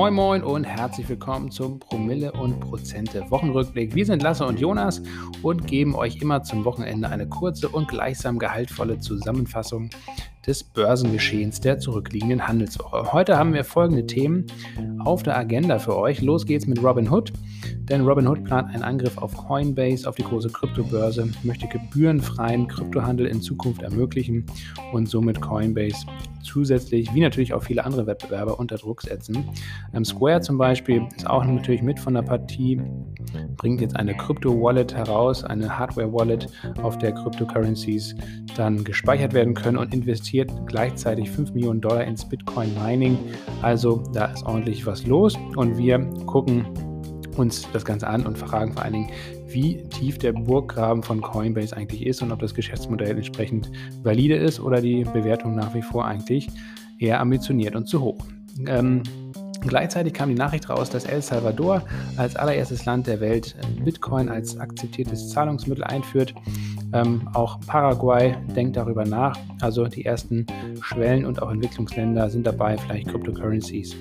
Moin Moin und herzlich willkommen zum Promille und Prozente Wochenrückblick. Wir sind Lasse und Jonas und geben euch immer zum Wochenende eine kurze und gleichsam gehaltvolle Zusammenfassung des Börsengeschehens der zurückliegenden Handelswoche. Heute haben wir folgende Themen auf der Agenda für euch. Los geht's mit Robinhood. Denn Robinhood plant einen Angriff auf Coinbase, auf die große Kryptobörse, möchte gebührenfreien Kryptohandel in Zukunft ermöglichen und somit Coinbase zusätzlich, wie natürlich auch viele andere Wettbewerber, unter Druck setzen. Ähm, Square zum Beispiel ist auch natürlich mit von der Partie, bringt jetzt eine Krypto-Wallet heraus, eine Hardware-Wallet, auf der Cryptocurrencies dann gespeichert werden können und investiert gleichzeitig 5 Millionen Dollar ins Bitcoin-Mining. Also da ist ordentlich was los und wir gucken uns das Ganze an und fragen vor allen Dingen, wie tief der Burggraben von Coinbase eigentlich ist und ob das Geschäftsmodell entsprechend valide ist oder die Bewertung nach wie vor eigentlich eher ambitioniert und zu hoch. Ähm, Gleichzeitig kam die Nachricht raus, dass El Salvador als allererstes Land der Welt Bitcoin als akzeptiertes Zahlungsmittel einführt. Ähm, auch Paraguay denkt darüber nach. Also die ersten Schwellen- und auch Entwicklungsländer sind dabei, vielleicht Cryptocurrencies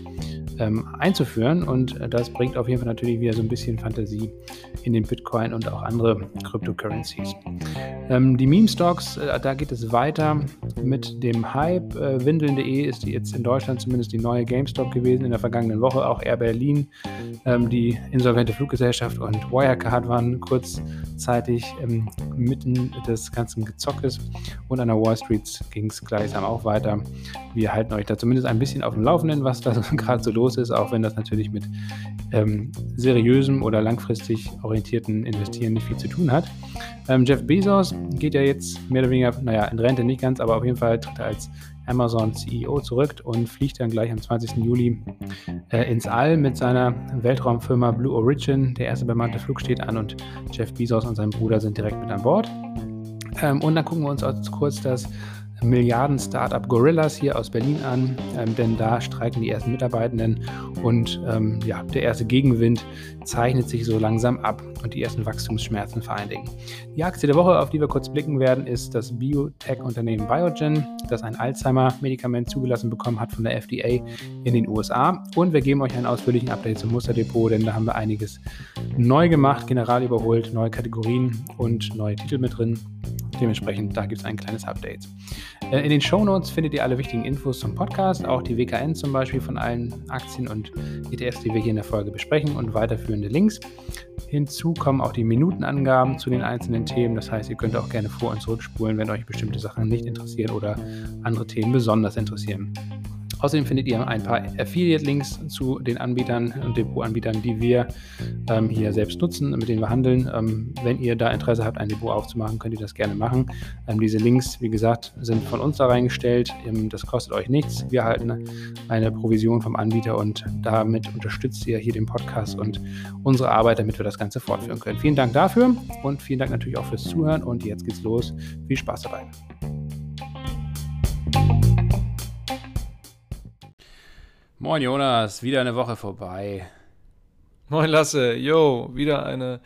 ähm, einzuführen. Und das bringt auf jeden Fall natürlich wieder so ein bisschen Fantasie in den Bitcoin und auch andere Cryptocurrencies. Ähm, die Meme-Stocks, äh, da geht es weiter mit dem Hype. Äh, Windeln.de ist jetzt in Deutschland zumindest die neue GameStop gewesen in der vergangenen Woche. Auch Air Berlin, ähm, die insolvente Fluggesellschaft und Wirecard waren kurzzeitig ähm, mitten des ganzen Gezockes. Und an der Wall Street ging es gleichsam auch weiter. Wir halten euch da zumindest ein bisschen auf dem Laufenden, was da gerade so los los ist, auch wenn das natürlich mit ähm, seriösem oder langfristig orientierten Investieren nicht viel zu tun hat. Ähm, Jeff Bezos geht ja jetzt mehr oder weniger, naja, in Rente nicht ganz, aber auf jeden Fall tritt er als Amazon CEO zurück und fliegt dann gleich am 20. Juli äh, ins All mit seiner Weltraumfirma Blue Origin. Der erste bemannte Flug steht an und Jeff Bezos und sein Bruder sind direkt mit an Bord. Ähm, und dann gucken wir uns kurz das Milliarden-Startup Gorillas hier aus Berlin an, ähm, denn da streiken die ersten Mitarbeitenden und ähm, ja, der erste Gegenwind zeichnet sich so langsam ab und die ersten Wachstumsschmerzen vor allen Dingen. Die Aktie der Woche, auf die wir kurz blicken werden, ist das Biotech-Unternehmen Biogen, das ein Alzheimer-Medikament zugelassen bekommen hat von der FDA in den USA. Und wir geben euch einen ausführlichen Update zum Musterdepot, denn da haben wir einiges neu gemacht, general überholt, neue Kategorien und neue Titel mit drin. Dementsprechend, da gibt es ein kleines Update. Äh, in den Show Notes findet ihr alle wichtigen Infos zum Podcast, auch die WKN zum Beispiel von allen Aktien und ETFs, die wir hier in der Folge besprechen und weiterführende Links. Hinzu kommen auch die Minutenangaben zu den einzelnen Themen. Das heißt, ihr könnt auch gerne vor- und zurückspulen, wenn euch bestimmte Sachen nicht interessieren oder andere Themen besonders interessieren. Außerdem findet ihr ein paar Affiliate-Links zu den Anbietern und Depot-Anbietern, die wir ähm, hier selbst nutzen, mit denen wir handeln. Ähm, wenn ihr da Interesse habt, ein Depot aufzumachen, könnt ihr das gerne machen. Ähm, diese Links, wie gesagt, sind von uns da reingestellt. Ähm, das kostet euch nichts. Wir erhalten eine Provision vom Anbieter und damit unterstützt ihr hier den Podcast und unsere Arbeit, damit wir das Ganze fortführen können. Vielen Dank dafür und vielen Dank natürlich auch fürs Zuhören und jetzt geht's los. Viel Spaß dabei. Moin Jonas, wieder eine Woche vorbei. Moin Lasse, yo, wieder eine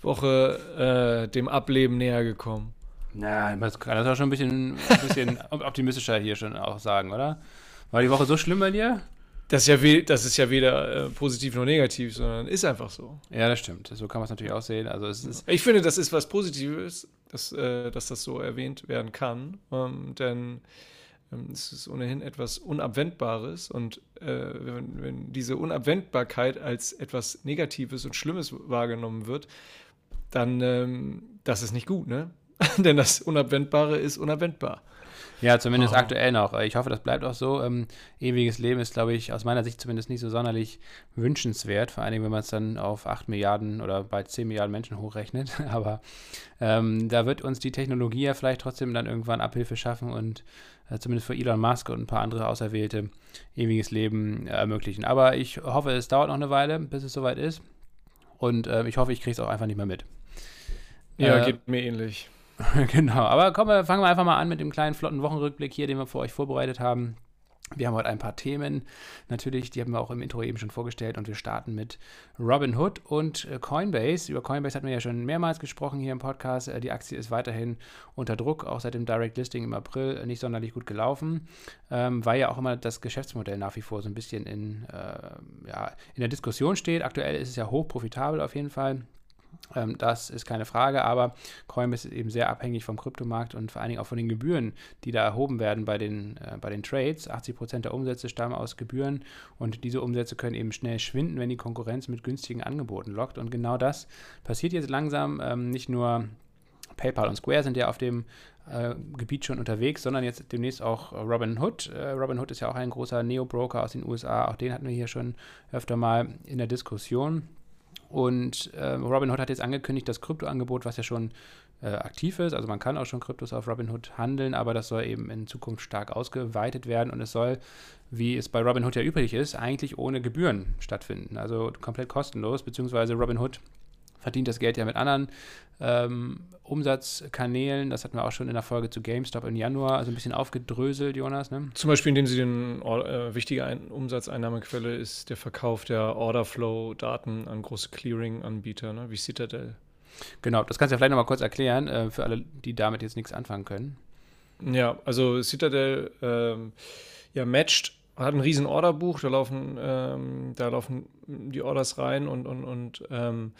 Woche äh, dem Ableben näher gekommen. Na, das kann das auch schon ein bisschen, ein bisschen optimistischer hier schon auch sagen, oder? War die Woche so schlimm bei dir? Das ist ja, das ist ja weder äh, positiv noch negativ, sondern ist einfach so. Ja, das stimmt. So kann man es natürlich auch sehen. Also es ist ich finde, das ist was Positives, dass, äh, dass das so erwähnt werden kann. Ähm, denn es ist ohnehin etwas Unabwendbares und äh, wenn, wenn, diese Unabwendbarkeit als etwas Negatives und Schlimmes wahrgenommen wird, dann ähm, das ist nicht gut, ne? Denn das Unabwendbare ist unabwendbar. Ja, zumindest oh. aktuell noch. Ich hoffe, das bleibt auch so. Ähm, ewiges Leben ist, glaube ich, aus meiner Sicht zumindest nicht so sonderlich wünschenswert. Vor allen Dingen, wenn man es dann auf 8 Milliarden oder bei 10 Milliarden Menschen hochrechnet. Aber ähm, da wird uns die Technologie ja vielleicht trotzdem dann irgendwann Abhilfe schaffen und äh, zumindest für Elon Musk und ein paar andere Auserwählte ewiges Leben äh, ermöglichen. Aber ich hoffe, es dauert noch eine Weile, bis es soweit ist. Und äh, ich hoffe, ich kriege es auch einfach nicht mehr mit. Ja, äh, geht mir ähnlich. genau, aber komm, fangen wir einfach mal an mit dem kleinen flotten Wochenrückblick hier, den wir für euch vorbereitet haben. Wir haben heute ein paar Themen, natürlich, die haben wir auch im Intro eben schon vorgestellt und wir starten mit Robinhood und äh, Coinbase. Über Coinbase hatten wir ja schon mehrmals gesprochen hier im Podcast. Äh, die Aktie ist weiterhin unter Druck, auch seit dem Direct Listing im April äh, nicht sonderlich gut gelaufen, ähm, weil ja auch immer das Geschäftsmodell nach wie vor so ein bisschen in, äh, ja, in der Diskussion steht. Aktuell ist es ja hoch profitabel auf jeden Fall. Ähm, das ist keine Frage, aber Coinbase ist eben sehr abhängig vom Kryptomarkt und vor allen Dingen auch von den Gebühren, die da erhoben werden bei den, äh, bei den Trades. 80 Prozent der Umsätze stammen aus Gebühren und diese Umsätze können eben schnell schwinden, wenn die Konkurrenz mit günstigen Angeboten lockt. Und genau das passiert jetzt langsam. Ähm, nicht nur PayPal und Square sind ja auf dem äh, Gebiet schon unterwegs, sondern jetzt demnächst auch Robinhood. Äh, Robinhood ist ja auch ein großer Neo-Broker aus den USA. Auch den hatten wir hier schon öfter mal in der Diskussion. Und äh, Robinhood hat jetzt angekündigt, das Kryptoangebot, was ja schon äh, aktiv ist, also man kann auch schon Kryptos auf Robinhood handeln, aber das soll eben in Zukunft stark ausgeweitet werden und es soll, wie es bei Robinhood ja üblich ist, eigentlich ohne Gebühren stattfinden. Also komplett kostenlos, beziehungsweise Robinhood verdient das Geld ja mit anderen ähm, Umsatzkanälen. Das hatten wir auch schon in der Folge zu GameStop im Januar, also ein bisschen aufgedröselt, Jonas. Ne? Zum Beispiel, indem sie den äh, wichtige Ein Umsatzeinnahmequelle ist der Verkauf der Orderflow-Daten an große Clearing-Anbieter, ne? wie Citadel. Genau, das kannst du ja vielleicht nochmal kurz erklären, äh, für alle, die damit jetzt nichts anfangen können. Ja, also Citadel ähm, ja, matcht hat ein riesen Orderbuch, da laufen, ähm, da laufen die Orders rein und, und, und ähm,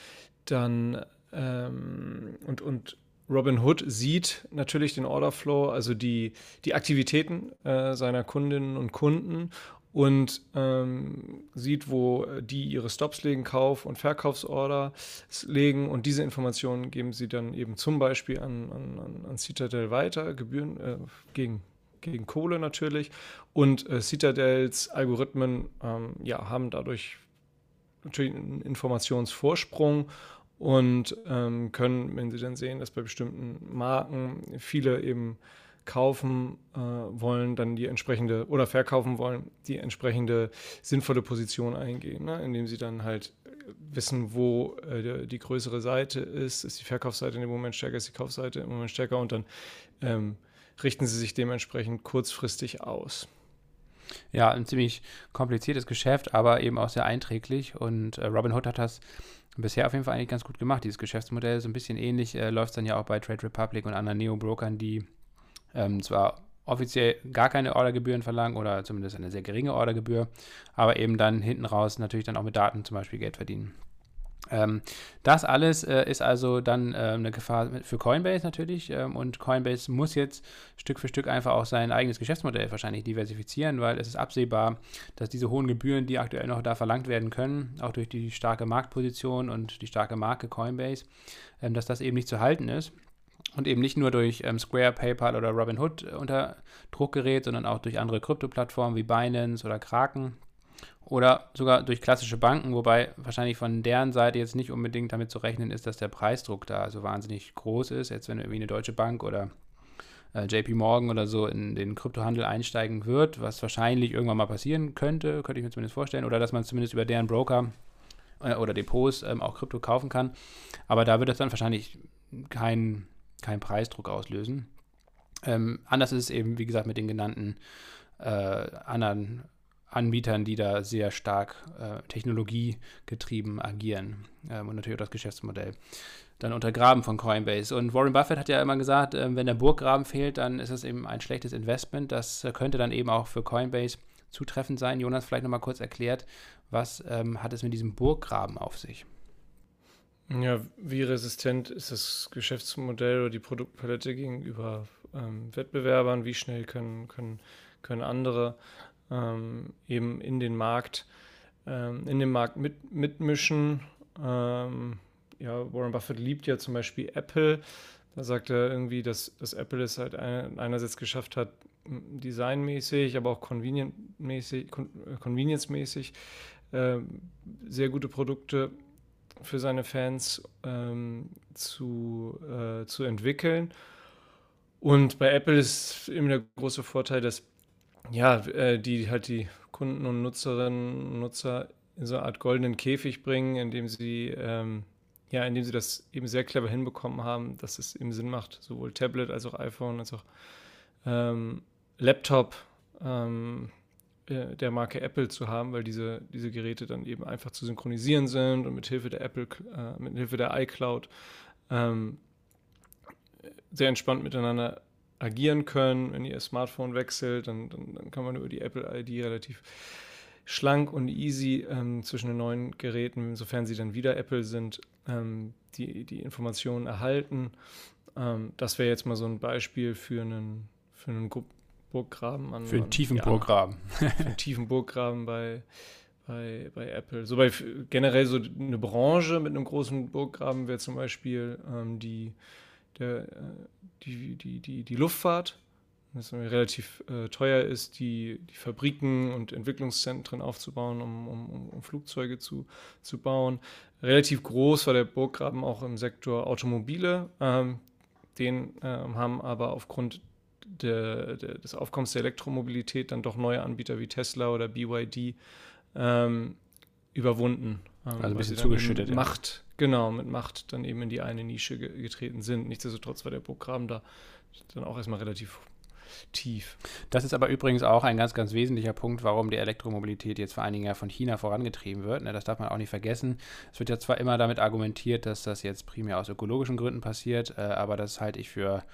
dann ähm, und, und Robin Hood sieht natürlich den Orderflow, also die, die Aktivitäten äh, seiner Kundinnen und Kunden und ähm, sieht, wo die ihre Stops legen, Kauf- und Verkaufsorder legen und diese Informationen geben sie dann eben zum Beispiel an, an, an Citadel weiter, Gebühren äh, gegen, gegen Kohle natürlich und äh, Citadels Algorithmen ähm, ja, haben dadurch natürlich einen Informationsvorsprung und ähm, können, wenn sie dann sehen, dass bei bestimmten Marken viele eben kaufen äh, wollen, dann die entsprechende oder verkaufen wollen, die entsprechende sinnvolle Position eingehen, ne? indem sie dann halt wissen, wo äh, die größere Seite ist, ist die Verkaufsseite dem Moment stärker, ist die Kaufseite im Moment stärker und dann ähm, richten sie sich dementsprechend kurzfristig aus. Ja, ein ziemlich kompliziertes Geschäft, aber eben auch sehr einträglich und äh, Robinhood hat das bisher auf jeden Fall eigentlich ganz gut gemacht, dieses Geschäftsmodell. So ein bisschen ähnlich äh, läuft es dann ja auch bei Trade Republic und anderen Neo-Brokern, die ähm, zwar offiziell gar keine Ordergebühren verlangen oder zumindest eine sehr geringe Ordergebühr, aber eben dann hinten raus natürlich dann auch mit Daten zum Beispiel Geld verdienen. Ähm, das alles äh, ist also dann äh, eine Gefahr für Coinbase natürlich ähm, und Coinbase muss jetzt Stück für Stück einfach auch sein eigenes Geschäftsmodell wahrscheinlich diversifizieren, weil es ist absehbar, dass diese hohen Gebühren, die aktuell noch da verlangt werden können, auch durch die starke Marktposition und die starke Marke Coinbase, ähm, dass das eben nicht zu halten ist und eben nicht nur durch ähm, Square, PayPal oder Robinhood äh, unter Druck gerät, sondern auch durch andere Krypto-Plattformen wie Binance oder Kraken oder sogar durch klassische Banken, wobei wahrscheinlich von deren Seite jetzt nicht unbedingt damit zu rechnen ist, dass der Preisdruck da so wahnsinnig groß ist. Jetzt wenn irgendwie eine Deutsche Bank oder äh, JP Morgan oder so in den Kryptohandel einsteigen wird, was wahrscheinlich irgendwann mal passieren könnte, könnte ich mir zumindest vorstellen, oder dass man zumindest über deren Broker äh, oder Depots ähm, auch Krypto kaufen kann. Aber da wird das dann wahrscheinlich keinen kein Preisdruck auslösen. Ähm, anders ist es eben, wie gesagt, mit den genannten äh, anderen Anbietern, die da sehr stark äh, technologiegetrieben agieren ähm, und natürlich auch das Geschäftsmodell dann untergraben von Coinbase. Und Warren Buffett hat ja immer gesagt, äh, wenn der Burggraben fehlt, dann ist es eben ein schlechtes Investment. Das äh, könnte dann eben auch für Coinbase zutreffend sein. Jonas, vielleicht nochmal kurz erklärt, was ähm, hat es mit diesem Burggraben auf sich? Ja, wie resistent ist das Geschäftsmodell oder die Produktpalette gegenüber ähm, Wettbewerbern? Wie schnell können, können, können andere ähm, eben in den Markt, ähm, in den Markt mit, mitmischen. Ähm, ja, Warren Buffett liebt ja zum Beispiel Apple. Da sagt er irgendwie, dass, dass Apple es halt einerseits geschafft hat, designmäßig, aber auch äh, convenience-mäßig äh, sehr gute Produkte für seine Fans ähm, zu, äh, zu entwickeln. Und bei Apple ist eben der große Vorteil, dass ja, äh, die halt die Kunden und Nutzerinnen und Nutzer in so eine Art goldenen Käfig bringen, indem sie, ähm, ja, indem sie das eben sehr clever hinbekommen haben, dass es eben Sinn macht, sowohl Tablet als auch iPhone als auch ähm, Laptop ähm, äh, der Marke Apple zu haben, weil diese, diese Geräte dann eben einfach zu synchronisieren sind und mit Hilfe der Apple, äh, mit Hilfe der iCloud ähm, sehr entspannt miteinander agieren können. Wenn ihr Smartphone wechselt, dann, dann, dann kann man über die Apple ID relativ schlank und easy ähm, zwischen den neuen Geräten, sofern sie dann wieder Apple sind, ähm, die, die Informationen erhalten. Ähm, das wäre jetzt mal so ein Beispiel für einen, für einen Burggraben. An, für einen tiefen ja, Burggraben. für einen tiefen Burggraben bei, bei, bei Apple. So bei generell so eine Branche mit einem großen Burggraben wäre zum Beispiel ähm, die, der, äh, die, die, die, die Luftfahrt das relativ äh, teuer ist, die, die Fabriken und Entwicklungszentren aufzubauen, um, um, um Flugzeuge zu, zu bauen. Relativ groß war der Burggraben auch im Sektor Automobile. Ähm, den ähm, haben aber aufgrund der, der, des Aufkommens der Elektromobilität dann doch neue Anbieter wie Tesla oder BYD ähm, überwunden. Ähm, also ein bisschen zugeschüttet. Macht. Genau, mit Macht dann eben in die eine Nische getreten sind. Nichtsdestotrotz war der Burggraben da dann auch erstmal relativ tief. Das ist aber übrigens auch ein ganz, ganz wesentlicher Punkt, warum die Elektromobilität jetzt vor allen Dingen ja von China vorangetrieben wird. Ne, das darf man auch nicht vergessen. Es wird ja zwar immer damit argumentiert, dass das jetzt primär aus ökologischen Gründen passiert, äh, aber das halte ich für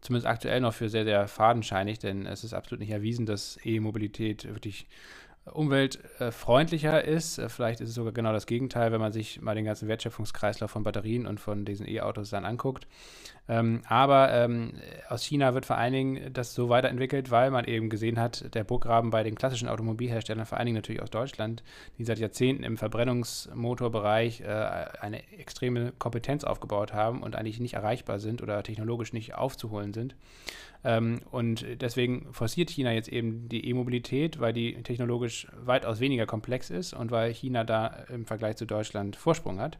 zumindest aktuell noch für sehr, sehr fadenscheinig, denn es ist absolut nicht erwiesen, dass E-Mobilität wirklich umweltfreundlicher ist. Äh, vielleicht ist es sogar genau das Gegenteil, wenn man sich mal den ganzen Wertschöpfungskreislauf von Batterien und von diesen E-Autos dann anguckt. Ähm, aber ähm, aus China wird vor allen Dingen das so weiterentwickelt, weil man eben gesehen hat, der Burggraben bei den klassischen Automobilherstellern, vor allen Dingen natürlich aus Deutschland, die seit Jahrzehnten im Verbrennungsmotorbereich äh, eine extreme Kompetenz aufgebaut haben und eigentlich nicht erreichbar sind oder technologisch nicht aufzuholen sind. Ähm, und deswegen forciert China jetzt eben die E-Mobilität, weil die technologisch weitaus weniger komplex ist und weil China da im Vergleich zu Deutschland Vorsprung hat.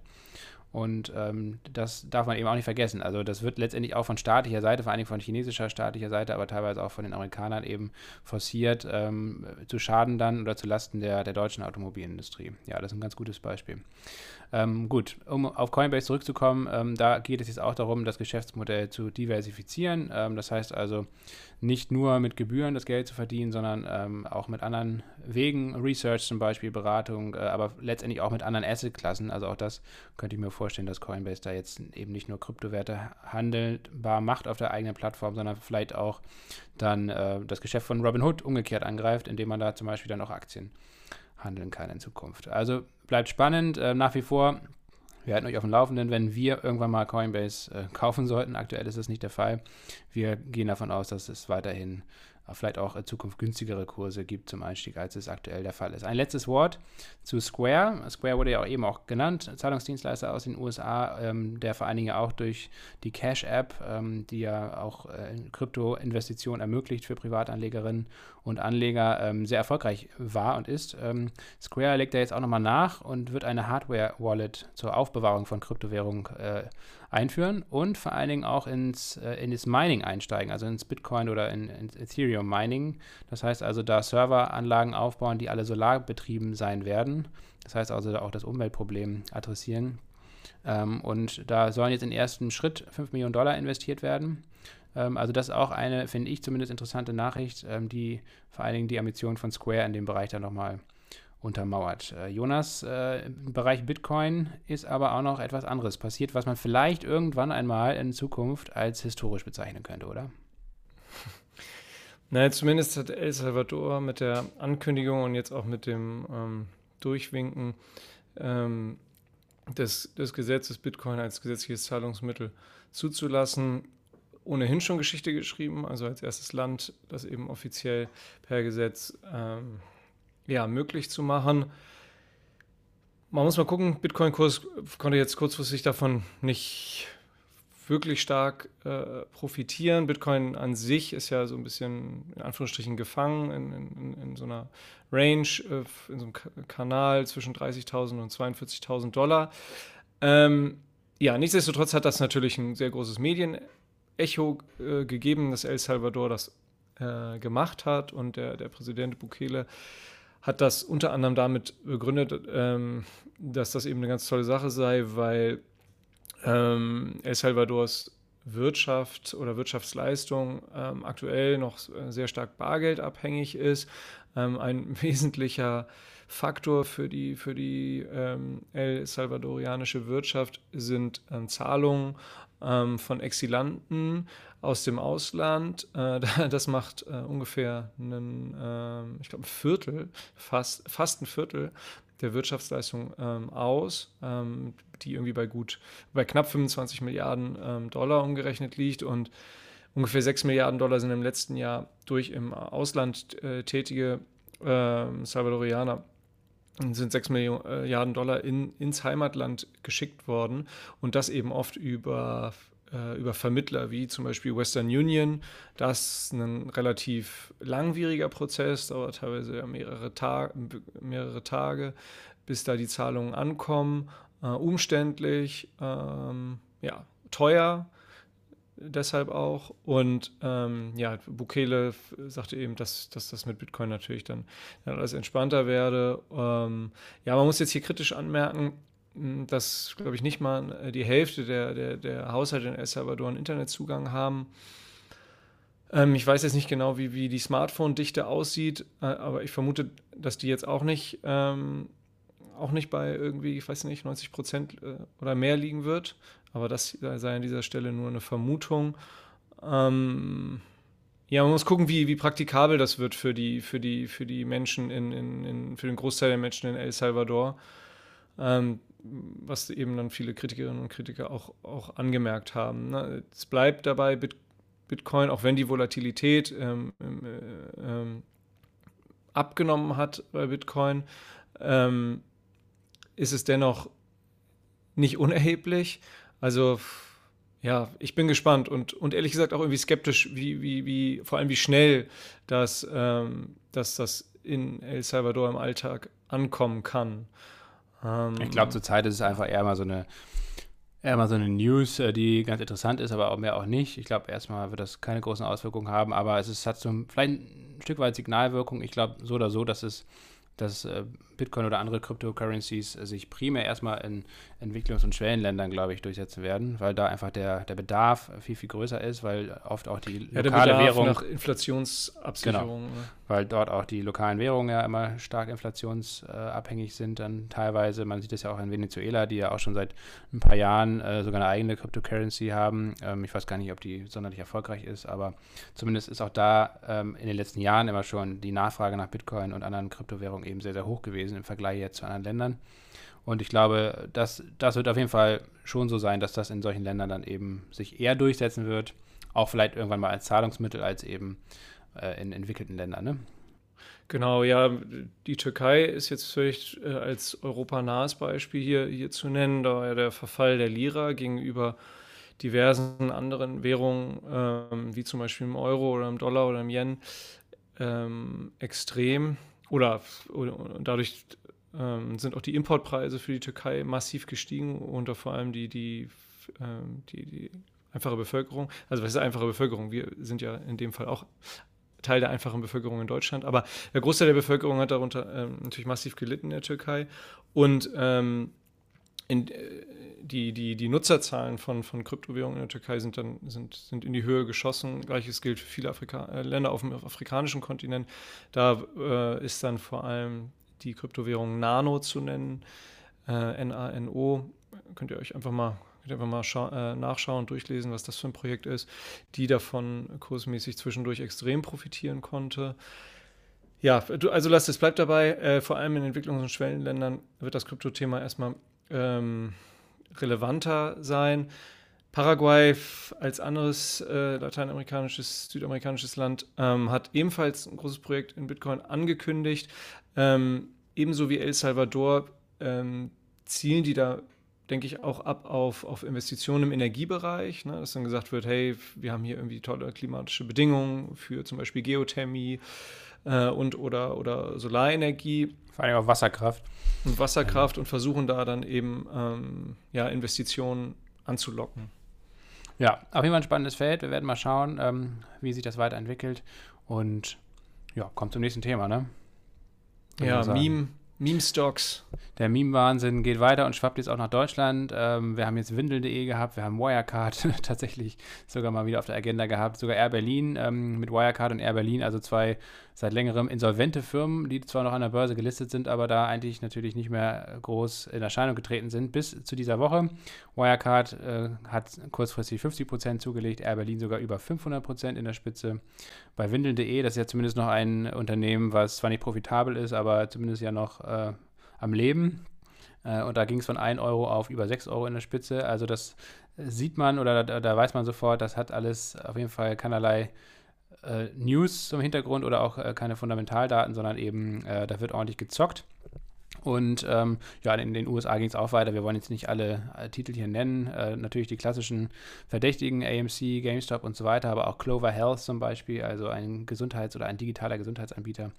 Und ähm, das darf man eben auch nicht vergessen. Also das wird letztendlich auch von staatlicher Seite, vor allem von chinesischer staatlicher Seite, aber teilweise auch von den Amerikanern eben forciert, ähm, zu Schaden dann oder zu Lasten der, der deutschen Automobilindustrie. Ja, das ist ein ganz gutes Beispiel. Ähm, gut, um auf Coinbase zurückzukommen, ähm, da geht es jetzt auch darum, das Geschäftsmodell zu diversifizieren. Ähm, das heißt also nicht nur mit Gebühren das Geld zu verdienen, sondern ähm, auch mit anderen Wegen, Research zum Beispiel, Beratung, äh, aber letztendlich auch mit anderen Assetklassen. Also auch das könnte ich mir vorstellen, dass Coinbase da jetzt eben nicht nur Kryptowerte handelbar macht auf der eigenen Plattform, sondern vielleicht auch dann äh, das Geschäft von Robinhood umgekehrt angreift, indem man da zum Beispiel dann auch Aktien handeln kann in Zukunft. Also bleibt spannend. Äh, nach wie vor, wir halten euch auf dem Laufenden, wenn wir irgendwann mal Coinbase äh, kaufen sollten. Aktuell ist das nicht der Fall. Wir gehen davon aus, dass es weiterhin vielleicht auch in Zukunft günstigere Kurse gibt zum Einstieg, als es aktuell der Fall ist. Ein letztes Wort zu Square. Square wurde ja auch eben auch genannt, Zahlungsdienstleister aus den USA, ähm, der vor allen Dingen auch durch die Cash-App, ähm, die ja auch äh, Krypto-Investitionen ermöglicht für Privatanlegerinnen und Anleger, ähm, sehr erfolgreich war und ist. Ähm, Square legt da jetzt auch nochmal nach und wird eine Hardware-Wallet zur Aufbewahrung von Kryptowährungen äh, einführen und vor allen Dingen auch ins, äh, in das Mining einsteigen, also ins Bitcoin oder in, ins Ethereum Mining. Das heißt also, da Serveranlagen aufbauen, die alle solarbetrieben sein werden. Das heißt also auch das Umweltproblem adressieren. Ähm, und da sollen jetzt im ersten Schritt 5 Millionen Dollar investiert werden. Ähm, also das ist auch eine, finde ich zumindest, interessante Nachricht, ähm, die vor allen Dingen die Ambitionen von Square in dem Bereich dann nochmal untermauert. Äh, Jonas, äh, im Bereich Bitcoin ist aber auch noch etwas anderes passiert, was man vielleicht irgendwann einmal in Zukunft als historisch bezeichnen könnte, oder? Naja, zumindest hat El Salvador mit der Ankündigung und jetzt auch mit dem ähm, Durchwinken ähm, des, des Gesetzes Bitcoin als gesetzliches Zahlungsmittel zuzulassen, ohnehin schon Geschichte geschrieben, also als erstes Land, das eben offiziell per Gesetz ähm, ja, möglich zu machen. Man muss mal gucken, Bitcoin-Kurs konnte jetzt kurzfristig davon nicht wirklich stark äh, profitieren. Bitcoin an sich ist ja so ein bisschen in Anführungsstrichen gefangen in, in, in so einer Range, äh, in so einem Kanal zwischen 30.000 und 42.000 Dollar. Ähm, ja, nichtsdestotrotz hat das natürlich ein sehr großes Medienecho äh, gegeben, dass El Salvador das äh, gemacht hat und der, der Präsident Bukele hat das unter anderem damit begründet, ähm, dass das eben eine ganz tolle Sache sei, weil ähm, El Salvadors Wirtschaft oder Wirtschaftsleistung ähm, aktuell noch sehr stark bargeldabhängig ist. Ähm, ein wesentlicher Faktor für die, für die ähm, El Salvadorianische Wirtschaft sind ähm, Zahlungen von Exilanten aus dem Ausland. Äh, das macht äh, ungefähr einen, äh, ich glaube, ein Viertel, fast, fast ein Viertel der Wirtschaftsleistung ähm, aus, ähm, die irgendwie bei gut, bei knapp 25 Milliarden ähm, Dollar umgerechnet liegt und ungefähr 6 Milliarden Dollar sind im letzten Jahr durch im Ausland äh, tätige Salvadorianer sind 6 Milliarden Dollar in, ins Heimatland geschickt worden und das eben oft über, über Vermittler wie zum Beispiel Western Union. Das ist ein relativ langwieriger Prozess, dauert teilweise mehrere, Tag, mehrere Tage, bis da die Zahlungen ankommen. Äh, umständlich, ähm, ja, teuer deshalb auch. Und ähm, ja, Bukele sagte eben, dass, dass das mit Bitcoin natürlich dann, dann alles entspannter werde. Ähm, ja, man muss jetzt hier kritisch anmerken, dass, glaube ich, nicht mal die Hälfte der, der, der Haushalte in El Salvador einen Internetzugang haben. Ähm, ich weiß jetzt nicht genau, wie, wie die Smartphone-Dichte aussieht, äh, aber ich vermute, dass die jetzt auch nicht, ähm, auch nicht bei irgendwie, ich weiß nicht, 90 Prozent äh, oder mehr liegen wird. Aber das sei an dieser Stelle nur eine Vermutung. Ähm, ja, man muss gucken, wie, wie praktikabel das wird für die, für die, für die Menschen, in, in, in für den Großteil der Menschen in El Salvador. Ähm, was eben dann viele Kritikerinnen und Kritiker auch, auch angemerkt haben. Ne? Es bleibt dabei, Bit Bitcoin, auch wenn die Volatilität ähm, äh, ähm, abgenommen hat bei Bitcoin, ähm, ist es dennoch nicht unerheblich. Also ja, ich bin gespannt und, und ehrlich gesagt auch irgendwie skeptisch, wie, wie, wie, vor allem wie schnell das, ähm, dass das in El Salvador im Alltag ankommen kann. Ähm, ich glaube, zurzeit ist es einfach eher mal so eine eher mal so eine News, äh, die ganz interessant ist, aber auch mehr auch nicht. Ich glaube, erstmal wird das keine großen Auswirkungen haben, aber es ist, hat so vielleicht ein Stück weit Signalwirkung. Ich glaube so oder so, dass es dass äh, Bitcoin oder andere Cryptocurrencies äh, sich primär erstmal in Entwicklungs- und Schwellenländern, glaube ich, durchsetzen werden, weil da einfach der, der Bedarf viel, viel größer ist, weil oft auch die ja, lokale Währung. Nach Inflationsabsicherung. Genau, weil dort auch die lokalen Währungen ja immer stark inflationsabhängig sind, dann teilweise. Man sieht das ja auch in Venezuela, die ja auch schon seit ein paar Jahren äh, sogar eine eigene Cryptocurrency haben. Ähm, ich weiß gar nicht, ob die sonderlich erfolgreich ist, aber zumindest ist auch da ähm, in den letzten Jahren immer schon die Nachfrage nach Bitcoin und anderen Kryptowährungen eben sehr, sehr hoch gewesen im Vergleich jetzt zu anderen Ländern. Und ich glaube, das, das wird auf jeden Fall schon so sein, dass das in solchen Ländern dann eben sich eher durchsetzen wird. Auch vielleicht irgendwann mal als Zahlungsmittel, als eben äh, in entwickelten Ländern. Ne? Genau, ja, die Türkei ist jetzt vielleicht äh, als europanahes Beispiel hier, hier zu nennen. Da war ja der Verfall der Lira gegenüber diversen anderen Währungen, ähm, wie zum Beispiel im Euro oder im Dollar oder im Yen, ähm, extrem. Oder, oder dadurch ähm, sind auch die Importpreise für die Türkei massiv gestiegen unter vor allem die, die, ähm, die, die einfache Bevölkerung. Also was ist einfache Bevölkerung? Wir sind ja in dem Fall auch Teil der einfachen Bevölkerung in Deutschland, aber der Großteil der Bevölkerung hat darunter ähm, natürlich massiv gelitten in der Türkei. Und ähm, in, äh, die, die, die Nutzerzahlen von, von Kryptowährungen in der Türkei sind dann sind, sind in die Höhe geschossen. Gleiches gilt für viele Afrika äh, Länder auf dem afrikanischen Kontinent. Da äh, ist dann vor allem die Kryptowährung Nano zu nennen, äh, N-A-N-O. Könnt ihr euch einfach mal, einfach mal äh, nachschauen und durchlesen, was das für ein Projekt ist, die davon kursmäßig zwischendurch extrem profitieren konnte. Ja, also lasst es bleibt dabei. Äh, vor allem in Entwicklungs- und Schwellenländern wird das Kryptothema erstmal ähm, relevanter sein. Paraguay als anderes äh, lateinamerikanisches, südamerikanisches Land ähm, hat ebenfalls ein großes Projekt in Bitcoin angekündigt. Ähm, ebenso wie El Salvador ähm, zielen die da, denke ich, auch ab auf, auf Investitionen im Energiebereich, ne? dass dann gesagt wird, hey, wir haben hier irgendwie tolle klimatische Bedingungen für zum Beispiel Geothermie äh, und oder, oder Solarenergie. Vor allem auch Wasserkraft. Und Wasserkraft und versuchen da dann eben ähm, ja, Investitionen anzulocken. Ja, auf jeden Fall ein spannendes Feld. Wir werden mal schauen, ähm, wie sich das weiterentwickelt. Und ja, kommt zum nächsten Thema, ne? ja, Meme, Meme-Stocks. Der Meme-Wahnsinn geht weiter und schwappt jetzt auch nach Deutschland. Ähm, wir haben jetzt Windel.de gehabt, wir haben Wirecard tatsächlich sogar mal wieder auf der Agenda gehabt. Sogar Air Berlin ähm, mit Wirecard und Air Berlin, also zwei seit längerem insolvente Firmen, die zwar noch an der Börse gelistet sind, aber da eigentlich natürlich nicht mehr groß in Erscheinung getreten sind bis zu dieser Woche. Wirecard äh, hat kurzfristig 50% zugelegt, Air Berlin sogar über 500% in der Spitze. Bei Windel.de, das ist ja zumindest noch ein Unternehmen, was zwar nicht profitabel ist, aber zumindest ja noch äh, am Leben. Äh, und da ging es von 1 Euro auf über 6 Euro in der Spitze. Also das sieht man oder da, da weiß man sofort, das hat alles auf jeden Fall keinerlei News zum Hintergrund oder auch äh, keine Fundamentaldaten, sondern eben äh, da wird ordentlich gezockt. Und ähm, ja, in den USA ging es auch weiter. Wir wollen jetzt nicht alle äh, Titel hier nennen. Äh, natürlich die klassischen Verdächtigen, AMC, GameStop und so weiter, aber auch Clover Health zum Beispiel, also ein Gesundheits- oder ein digitaler Gesundheitsanbieter,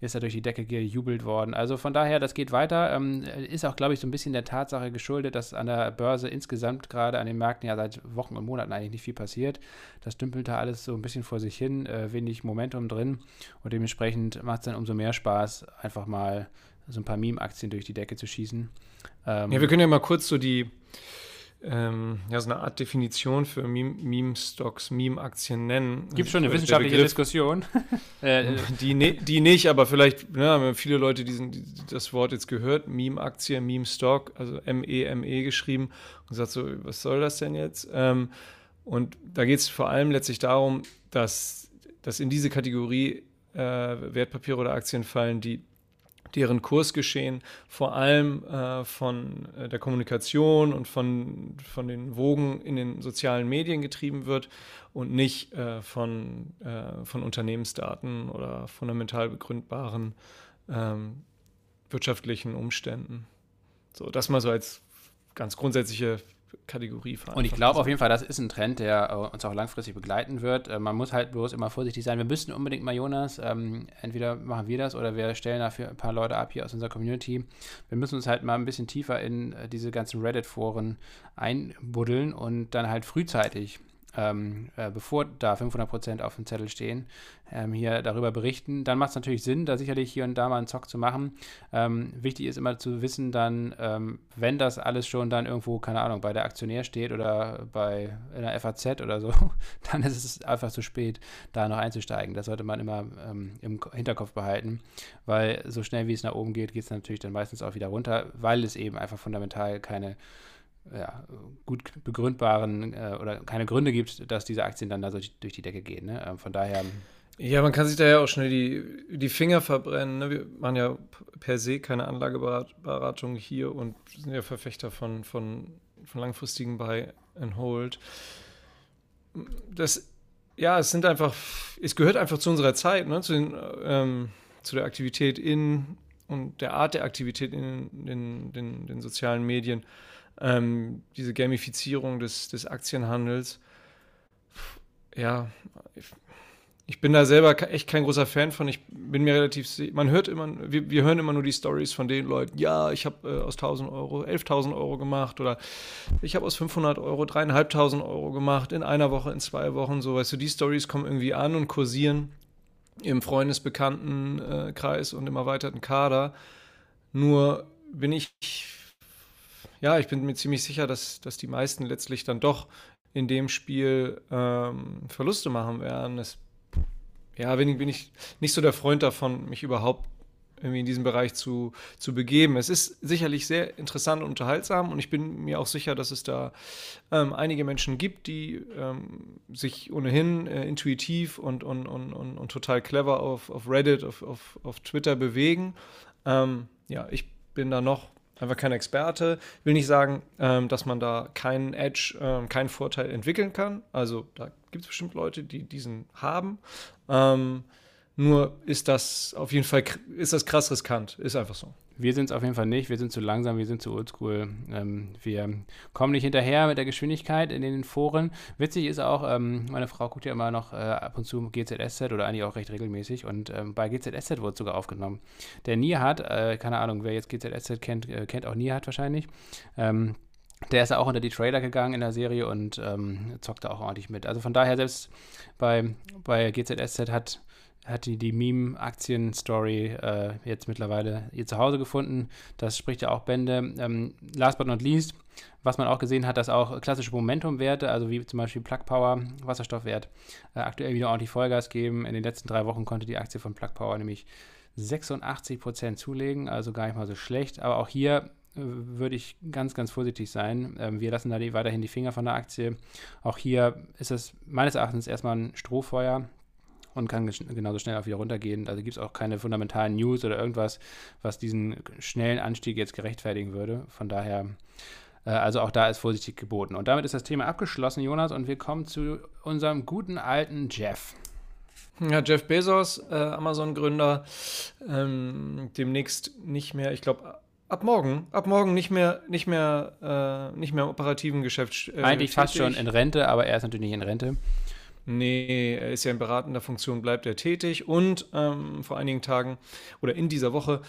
ist da durch die Decke gejubelt worden. Also von daher, das geht weiter. Ähm, ist auch, glaube ich, so ein bisschen der Tatsache geschuldet, dass an der Börse insgesamt gerade an den Märkten ja seit Wochen und Monaten eigentlich nicht viel passiert. Das dümpelt da alles so ein bisschen vor sich hin, äh, wenig Momentum drin und dementsprechend macht es dann umso mehr Spaß, einfach mal so ein paar Meme-Aktien durch die Decke zu schießen. Ähm, ja, wir können ja mal kurz so die, ähm, ja, so eine Art Definition für Meme-Stocks, Meme-Aktien nennen. Gibt es schon eine wissenschaftliche Begriff, Diskussion? Äh, die, ne, die nicht, aber vielleicht ja, haben viele Leute diesen, die, das Wort jetzt gehört, Meme-Aktie, Meme-Stock, also M-E-M-E -E geschrieben und gesagt so, was soll das denn jetzt? Ähm, und da geht es vor allem letztlich darum, dass, dass in diese Kategorie äh, Wertpapiere oder Aktien fallen, die deren Kursgeschehen vor allem äh, von äh, der Kommunikation und von, von den Wogen in den sozialen Medien getrieben wird und nicht äh, von, äh, von Unternehmensdaten oder fundamental begründbaren ähm, wirtschaftlichen Umständen. So, das mal so als ganz grundsätzliche Kategorie fahren. Und ich glaube auf jeden Fall, das ist ein Trend, der äh, uns auch langfristig begleiten wird. Äh, man muss halt bloß immer vorsichtig sein. Wir müssen unbedingt mal, Jonas, ähm, entweder machen wir das oder wir stellen dafür ein paar Leute ab hier aus unserer Community. Wir müssen uns halt mal ein bisschen tiefer in äh, diese ganzen Reddit-Foren einbuddeln und dann halt frühzeitig ähm, äh, bevor da 500% auf dem Zettel stehen, ähm, hier darüber berichten. Dann macht es natürlich Sinn, da sicherlich hier und da mal einen Zock zu machen. Ähm, wichtig ist immer zu wissen, dann, ähm, wenn das alles schon dann irgendwo, keine Ahnung, bei der Aktionär steht oder bei in der FAZ oder so, dann ist es einfach zu spät, da noch einzusteigen. Das sollte man immer ähm, im Hinterkopf behalten, weil so schnell wie es nach oben geht, geht es natürlich dann meistens auch wieder runter, weil es eben einfach fundamental keine ja, gut begründbaren äh, oder keine Gründe gibt, dass diese Aktien dann da so durch die Decke gehen. Ne? Ähm, von daher. Ja, man kann sich da ja auch schnell die, die Finger verbrennen. Ne? Wir machen ja per se keine Anlageberatung hier und sind ja Verfechter von, von, von langfristigen Buy and Hold. Das, ja, es sind einfach, es gehört einfach zu unserer Zeit, ne? zu, den, ähm, zu der Aktivität in und der Art der Aktivität in, in, in den sozialen Medien ähm, diese Gamifizierung des, des Aktienhandels. Ja, ich, ich, bin da selber echt kein großer Fan von. Ich bin mir relativ, man hört immer, wir, wir hören immer nur die Stories von den Leuten, ja, ich habe äh, aus 1000 Euro 11.000 Euro gemacht oder ich habe aus 500 Euro 3.500 Euro gemacht in einer Woche, in zwei Wochen, so, weißt du, die Stories kommen irgendwie an und kursieren im Freundesbekanntenkreis und im erweiterten Kader. Nur bin ich ja, ich bin mir ziemlich sicher, dass, dass die meisten letztlich dann doch in dem Spiel ähm, Verluste machen werden. Es, ja, ich, bin ich nicht so der Freund davon, mich überhaupt irgendwie in diesem Bereich zu, zu begeben. Es ist sicherlich sehr interessant und unterhaltsam und ich bin mir auch sicher, dass es da ähm, einige Menschen gibt, die ähm, sich ohnehin äh, intuitiv und, und, und, und, und total clever auf, auf Reddit, auf, auf, auf Twitter bewegen. Ähm, ja, ich bin da noch einfach kein Experte. Will nicht sagen, ähm, dass man da keinen Edge, ähm, keinen Vorteil entwickeln kann. Also da gibt es bestimmt Leute, die diesen haben. Ähm, nur ist das auf jeden Fall ist das krass riskant. Ist einfach so. Wir sind es auf jeden Fall nicht. Wir sind zu langsam, wir sind zu oldschool. Ähm, wir kommen nicht hinterher mit der Geschwindigkeit in den Foren. Witzig ist auch, ähm, meine Frau guckt ja immer noch äh, ab und zu GZSZ oder eigentlich auch recht regelmäßig. Und ähm, bei GZSZ wurde es sogar aufgenommen. Der Nihat, äh, keine Ahnung, wer jetzt GZSZ kennt, äh, kennt auch Nihat wahrscheinlich. Ähm, der ist ja auch unter die Trailer gegangen in der Serie und ähm, zockt da auch ordentlich mit. Also von daher, selbst bei, bei GZSZ hat hat die, die Meme-Aktien-Story äh, jetzt mittlerweile ihr Zuhause gefunden. Das spricht ja auch Bände. Ähm, last but not least, was man auch gesehen hat, dass auch klassische Momentum-Werte, also wie zum Beispiel Plug Power, Wasserstoffwert, äh, aktuell wieder ordentlich Vollgas geben. In den letzten drei Wochen konnte die Aktie von Plug Power nämlich 86% zulegen, also gar nicht mal so schlecht. Aber auch hier äh, würde ich ganz, ganz vorsichtig sein. Ähm, wir lassen da weiterhin die Finger von der Aktie. Auch hier ist es meines Erachtens erstmal ein Strohfeuer und kann genauso schnell auch wieder runtergehen. Also gibt es auch keine fundamentalen News oder irgendwas, was diesen schnellen Anstieg jetzt gerechtfertigen würde. Von daher, äh, also auch da ist vorsichtig geboten. Und damit ist das Thema abgeschlossen, Jonas, und wir kommen zu unserem guten alten Jeff. Ja, Jeff Bezos, äh, Amazon-Gründer, ähm, demnächst nicht mehr, ich glaube, ab morgen, ab morgen nicht mehr, nicht mehr, äh, nicht mehr im operativen Geschäft. Äh, Eigentlich fast schon in Rente, aber er ist natürlich nicht in Rente. Nee, er ist ja in beratender Funktion, bleibt er tätig und ähm, vor einigen Tagen oder in dieser Woche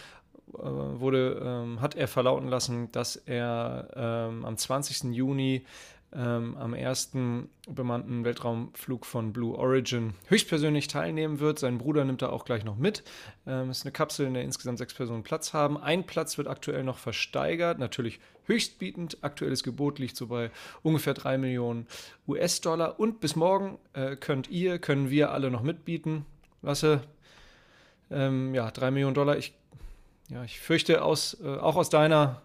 äh, wurde, ähm, hat er verlauten lassen, dass er ähm, am 20. Juni ähm, am ersten bemannten Weltraumflug von Blue Origin höchstpersönlich teilnehmen wird. Sein Bruder nimmt da auch gleich noch mit. Ähm, es ist eine Kapsel, in der insgesamt sechs Personen Platz haben. Ein Platz wird aktuell noch versteigert, natürlich höchstbietend. Aktuelles Gebot liegt so bei ungefähr 3 Millionen US-Dollar. Und bis morgen äh, könnt ihr, können wir alle noch mitbieten. Lasse, ähm, ja, 3 Millionen Dollar. Ich, ja, ich fürchte, aus, äh, auch aus deiner,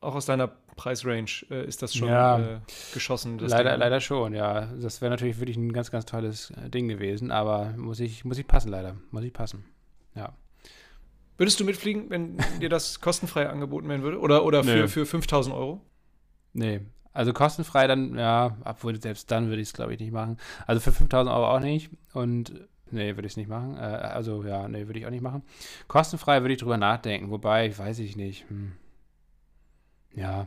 auch aus deiner Preisrange äh, ist das schon ja, äh, geschossen. leider, Ding. leider schon, ja. Das wäre natürlich wirklich ein ganz, ganz tolles äh, Ding gewesen, aber muss ich, muss ich passen, leider. Muss ich passen. Ja. Würdest du mitfliegen, wenn dir das kostenfrei angeboten werden würde? Oder, oder für, für 5000 Euro? Nee. Also kostenfrei dann, ja, obwohl selbst dann würde ich es, glaube ich, nicht machen. Also für 5000 Euro auch nicht. Und nee, würde ich es nicht machen. Äh, also ja, nee, würde ich auch nicht machen. Kostenfrei würde ich drüber nachdenken, wobei, weiß ich nicht. Hm. Ja,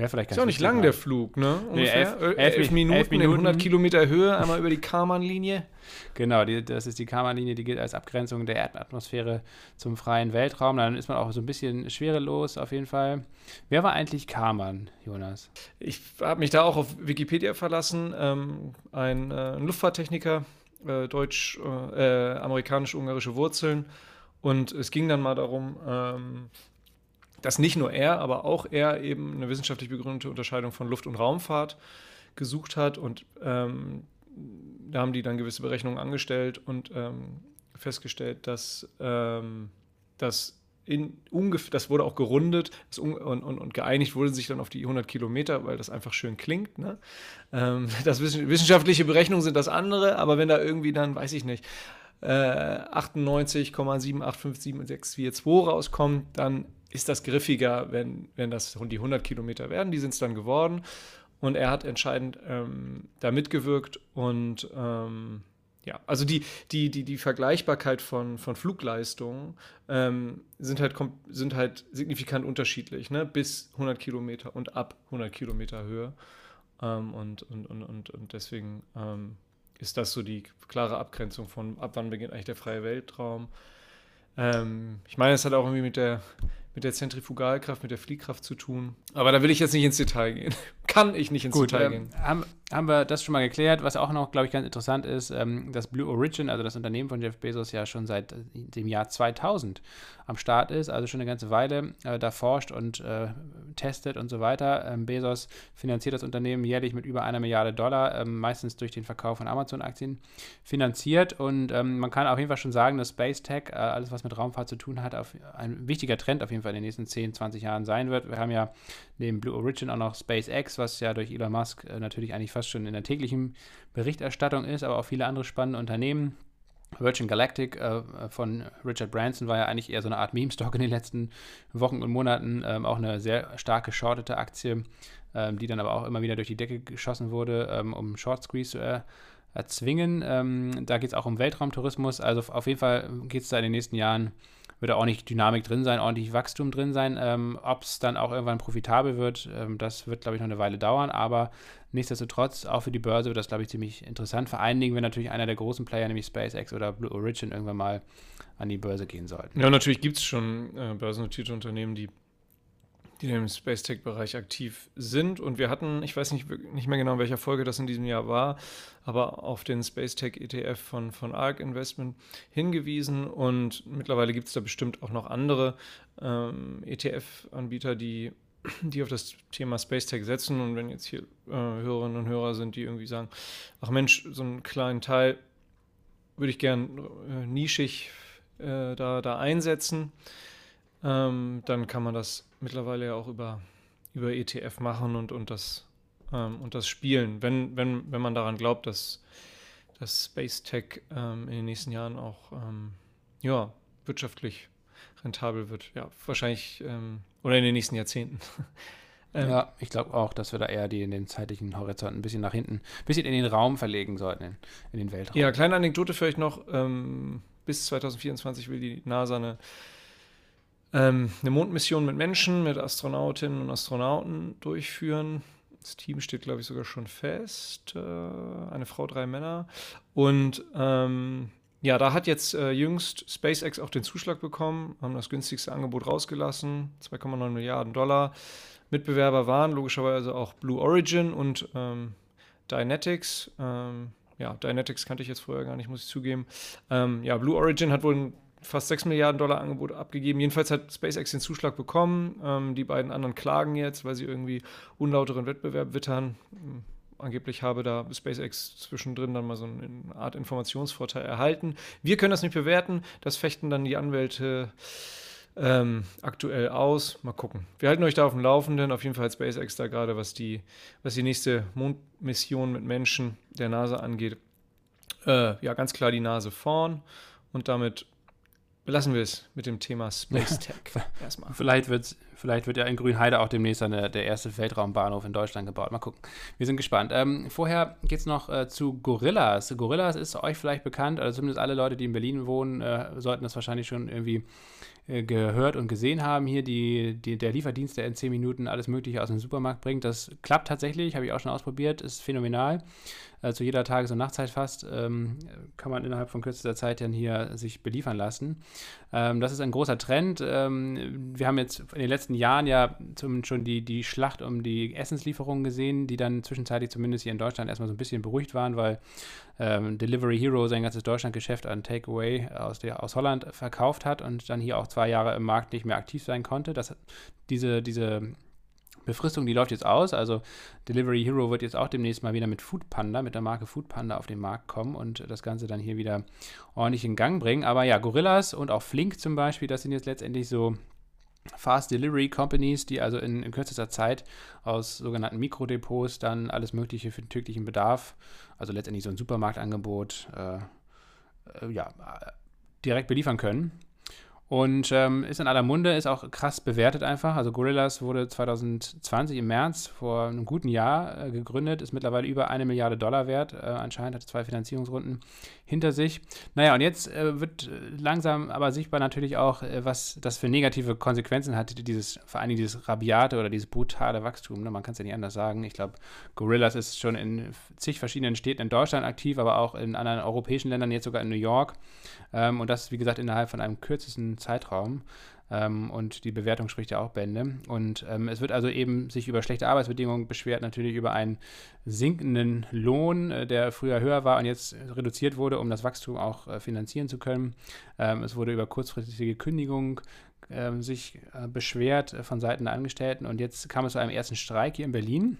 Wäre vielleicht ganz Ist auch nicht lang der Flug, ne? Ungefähr nee, elf, elf, elf, Minuten, elf, Minuten, in 100 Kilometer Höhe, einmal über die Karman-Linie. Genau, die, das ist die Karman-Linie, die gilt als Abgrenzung der Erdatmosphäre zum freien Weltraum. Dann ist man auch so ein bisschen schwerelos auf jeden Fall. Wer war eigentlich Karman, Jonas? Ich habe mich da auch auf Wikipedia verlassen. Ähm, ein, äh, ein, Luftfahrttechniker, äh, deutsch, äh, amerikanisch-ungarische Wurzeln. Und es ging dann mal darum, ähm, dass nicht nur er, aber auch er eben eine wissenschaftlich begründete Unterscheidung von Luft- und Raumfahrt gesucht hat. Und ähm, da haben die dann gewisse Berechnungen angestellt und ähm, festgestellt, dass ähm, das in ungefähr, das wurde auch gerundet und, und, und, geeinigt wurde sich dann auf die 100 Kilometer, weil das einfach schön klingt. Ne? Ähm, das wissenschaftliche Berechnungen sind das andere, aber wenn da irgendwie dann, weiß ich nicht, äh, 98,78577642 rauskommt, dann ist das griffiger, wenn, wenn das die 100 Kilometer werden. Die sind es dann geworden. Und er hat entscheidend ähm, da mitgewirkt und ähm, ja, also die, die, die, die Vergleichbarkeit von, von Flugleistungen ähm, sind, halt, sind halt signifikant unterschiedlich, ne? bis 100 Kilometer und ab 100 Kilometer Höhe. Ähm, und, und, und, und, und deswegen ähm, ist das so die klare Abgrenzung von, ab wann beginnt eigentlich der freie Weltraum. Ähm, ich meine, es hat auch irgendwie mit der mit der Zentrifugalkraft, mit der Fliehkraft zu tun. Aber da will ich jetzt nicht ins Detail gehen. Kann ich nicht ins Gut, Detail ähm, gehen. Haben, haben wir das schon mal geklärt. Was auch noch, glaube ich, ganz interessant ist, ähm, dass Blue Origin, also das Unternehmen von Jeff Bezos, ja schon seit dem Jahr 2000 am Start ist, also schon eine ganze Weile äh, da forscht und äh, testet und so weiter. Ähm, Bezos finanziert das Unternehmen jährlich mit über einer Milliarde Dollar, ähm, meistens durch den Verkauf von Amazon-Aktien finanziert. Und ähm, man kann auf jeden Fall schon sagen, dass Space Tech, äh, alles was mit Raumfahrt zu tun hat, auf, ein wichtiger Trend auf jeden Fall in den nächsten 10, 20 Jahren sein wird. Wir haben ja neben Blue Origin auch noch SpaceX, was ja durch Elon Musk äh, natürlich eigentlich fast schon in der täglichen Berichterstattung ist, aber auch viele andere spannende Unternehmen. Virgin Galactic äh, von Richard Branson war ja eigentlich eher so eine Art Meme-Stock in den letzten Wochen und Monaten. Ähm, auch eine sehr stark geschortete Aktie, ähm, die dann aber auch immer wieder durch die Decke geschossen wurde, ähm, um Short Squeeze zu er erzwingen. Ähm, da geht es auch um Weltraumtourismus. Also auf jeden Fall geht es da in den nächsten Jahren wird auch nicht Dynamik drin sein, ordentlich Wachstum drin sein. Ähm, Ob es dann auch irgendwann profitabel wird, ähm, das wird, glaube ich, noch eine Weile dauern. Aber nichtsdestotrotz, auch für die Börse wird das, glaube ich, ziemlich interessant. Vor allen Dingen, wenn natürlich einer der großen Player, nämlich SpaceX oder Blue Origin, irgendwann mal an die Börse gehen sollten. Ja, natürlich gibt es schon äh, börsennotierte Unternehmen, die die im Space Tech-Bereich aktiv sind. Und wir hatten, ich weiß nicht, nicht mehr genau, in welcher Folge das in diesem Jahr war, aber auf den Space Tech ETF von, von ARC Investment hingewiesen. Und mittlerweile gibt es da bestimmt auch noch andere ähm, ETF-Anbieter, die, die auf das Thema Space Tech setzen. Und wenn jetzt hier äh, Hörerinnen und Hörer sind, die irgendwie sagen, ach Mensch, so einen kleinen Teil würde ich gern äh, nischig äh, da, da einsetzen ähm, dann kann man das mittlerweile ja auch über, über ETF machen und, und, das, ähm, und das spielen, wenn, wenn, wenn man daran glaubt, dass, dass Space Tech ähm, in den nächsten Jahren auch ähm, ja, wirtschaftlich rentabel wird. Ja, wahrscheinlich ähm, oder in den nächsten Jahrzehnten. Ähm, ja, ich glaube auch, dass wir da eher die in den zeitlichen Horizont ein bisschen nach hinten, ein bisschen in den Raum verlegen sollten, in, in den Weltraum. Ja, kleine Anekdote vielleicht noch. bis 2024 will die NASA eine ähm, eine Mondmission mit Menschen, mit Astronautinnen und Astronauten durchführen. Das Team steht, glaube ich, sogar schon fest. Äh, eine Frau, drei Männer. Und ähm, ja, da hat jetzt äh, jüngst SpaceX auch den Zuschlag bekommen, haben das günstigste Angebot rausgelassen, 2,9 Milliarden Dollar. Mitbewerber waren logischerweise auch Blue Origin und ähm, Dynetics. Ähm, ja, Dynetics kannte ich jetzt vorher gar nicht, muss ich zugeben. Ähm, ja, Blue Origin hat wohl ein fast 6 Milliarden Dollar Angebot abgegeben. Jedenfalls hat SpaceX den Zuschlag bekommen. Ähm, die beiden anderen klagen jetzt, weil sie irgendwie unlauteren Wettbewerb wittern. Ähm, angeblich habe da SpaceX zwischendrin dann mal so eine Art Informationsvorteil erhalten. Wir können das nicht bewerten. Das fechten dann die Anwälte ähm, aktuell aus. Mal gucken. Wir halten euch da auf dem Laufenden. Auf jeden Fall hat SpaceX da gerade, was die, was die nächste Mondmission mit Menschen der NASA angeht, äh, ja, ganz klar die Nase vorn. Und damit belassen wir es mit dem Thema Space Tech erstmal. Vielleicht, wird's, vielleicht wird ja in Grünheide auch demnächst eine, der erste Weltraumbahnhof in Deutschland gebaut. Mal gucken. Wir sind gespannt. Ähm, vorher geht es noch äh, zu Gorillas. Gorillas ist euch vielleicht bekannt, also zumindest alle Leute, die in Berlin wohnen, äh, sollten das wahrscheinlich schon irgendwie äh, gehört und gesehen haben. Hier die, die, der Lieferdienst, der in 10 Minuten alles Mögliche aus dem Supermarkt bringt. Das klappt tatsächlich, habe ich auch schon ausprobiert, ist phänomenal. Zu jeder Tages- und Nachtzeit fast ähm, kann man innerhalb von kürzester Zeit dann hier sich beliefern lassen. Ähm, das ist ein großer Trend. Ähm, wir haben jetzt in den letzten Jahren ja zum, schon die, die Schlacht um die Essenslieferungen gesehen, die dann zwischenzeitlich zumindest hier in Deutschland erstmal so ein bisschen beruhigt waren, weil ähm, Delivery Hero sein ganzes Deutschlandgeschäft an Takeaway aus, aus Holland verkauft hat und dann hier auch zwei Jahre im Markt nicht mehr aktiv sein konnte. Das, diese, diese Befristung, die läuft jetzt aus. Also Delivery Hero wird jetzt auch demnächst mal wieder mit Food Panda, mit der Marke Food Panda auf den Markt kommen und das Ganze dann hier wieder ordentlich in Gang bringen. Aber ja, Gorillas und auch Flink zum Beispiel, das sind jetzt letztendlich so Fast Delivery Companies, die also in, in, kürzester Zeit aus sogenannten Mikrodepots dann alles Mögliche für den täglichen Bedarf, also letztendlich so ein Supermarktangebot, äh, äh, ja, direkt beliefern können. Und ähm, ist in aller Munde, ist auch krass bewertet einfach. Also Gorillas wurde 2020 im März, vor einem guten Jahr, äh, gegründet, ist mittlerweile über eine Milliarde Dollar wert. Äh, anscheinend hat zwei Finanzierungsrunden hinter sich. Naja, und jetzt äh, wird äh, langsam aber sichtbar natürlich auch, äh, was das für negative Konsequenzen hat, dieses, vor allem dieses rabiate oder dieses brutale Wachstum. Ne? Man kann es ja nicht anders sagen. Ich glaube, Gorillas ist schon in zig verschiedenen Städten in Deutschland aktiv, aber auch in anderen europäischen Ländern, jetzt sogar in New York. Ähm, und das, wie gesagt, innerhalb von einem kürzesten Zeitraum. Ähm, und die Bewertung spricht ja auch Bände. Und ähm, es wird also eben sich über schlechte Arbeitsbedingungen beschwert, natürlich über einen sinkenden Lohn, äh, der früher höher war und jetzt reduziert wurde, um das Wachstum auch äh, finanzieren zu können. Ähm, es wurde über kurzfristige Kündigung ähm, sich äh, beschwert äh, von Seiten der Angestellten und jetzt kam es zu einem ersten Streik hier in Berlin.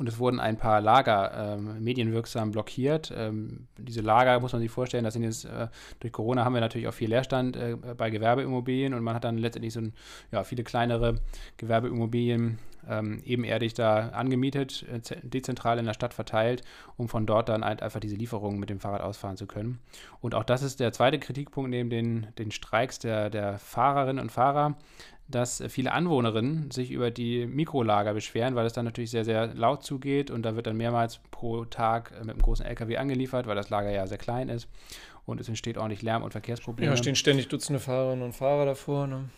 Und es wurden ein paar Lager ähm, medienwirksam blockiert. Ähm, diese Lager muss man sich vorstellen, das sind jetzt äh, durch Corona haben wir natürlich auch viel Leerstand äh, bei Gewerbeimmobilien und man hat dann letztendlich so ein, ja, viele kleinere Gewerbeimmobilien ähm, ebenerdig da angemietet, äh, dezentral in der Stadt verteilt, um von dort dann halt einfach diese Lieferungen mit dem Fahrrad ausfahren zu können. Und auch das ist der zweite Kritikpunkt neben den, den Streiks der, der Fahrerinnen und Fahrer dass viele Anwohnerinnen sich über die Mikrolager beschweren, weil es dann natürlich sehr, sehr laut zugeht und da wird dann mehrmals pro Tag mit einem großen LKW angeliefert, weil das Lager ja sehr klein ist und es entsteht ordentlich Lärm und Verkehrsprobleme. Ja, stehen ständig Dutzende Fahrerinnen und Fahrer davor. Ne?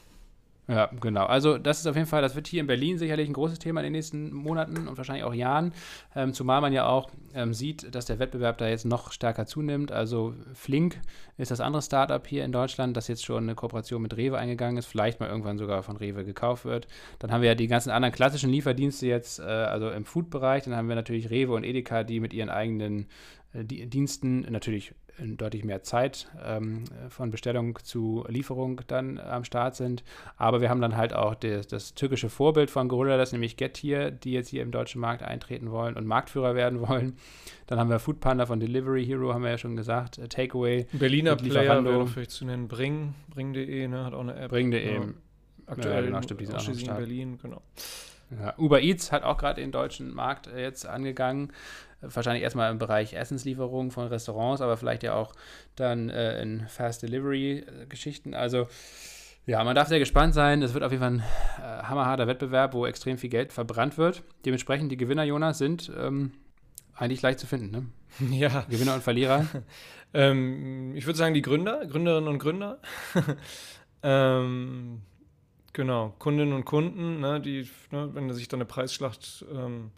Ja, genau. Also das ist auf jeden Fall, das wird hier in Berlin sicherlich ein großes Thema in den nächsten Monaten und wahrscheinlich auch Jahren, ähm, zumal man ja auch ähm, sieht, dass der Wettbewerb da jetzt noch stärker zunimmt. Also Flink ist das andere Startup hier in Deutschland, das jetzt schon eine Kooperation mit Rewe eingegangen ist, vielleicht mal irgendwann sogar von Rewe gekauft wird. Dann haben wir ja die ganzen anderen klassischen Lieferdienste jetzt, äh, also im Food-Bereich. Dann haben wir natürlich Rewe und Edeka, die mit ihren eigenen äh, Diensten natürlich deutlich mehr Zeit ähm, von Bestellung zu Lieferung dann am Start sind. Aber wir haben dann halt auch das, das türkische Vorbild von Gorilla, das ist nämlich Getir, die jetzt hier im deutschen Markt eintreten wollen und Marktführer werden wollen. Dann haben wir Foodpanda von Delivery Hero, haben wir ja schon gesagt, äh, Takeaway. Berliner Player wäre vielleicht zu nennen, Bring, Bring.de, ne, hat auch eine App. Bring.de. Ja. Aktuell ja, genau, stimmt, die sind auch in Berlin, genau. Ja, Uber Eats hat auch gerade den deutschen Markt äh, jetzt angegangen wahrscheinlich erstmal im Bereich Essenslieferung von Restaurants, aber vielleicht ja auch dann äh, in Fast Delivery-Geschichten. Also ja, man darf sehr gespannt sein. Es wird auf jeden Fall ein äh, hammerharter Wettbewerb, wo extrem viel Geld verbrannt wird. Dementsprechend die Gewinner, Jonas, sind ähm, eigentlich leicht zu finden. Ne? Ja. Gewinner und Verlierer. ähm, ich würde sagen, die Gründer, Gründerinnen und Gründer. ähm, genau, Kundinnen und Kunden, ne, die, ne, wenn sich dann eine Preisschlacht ähm,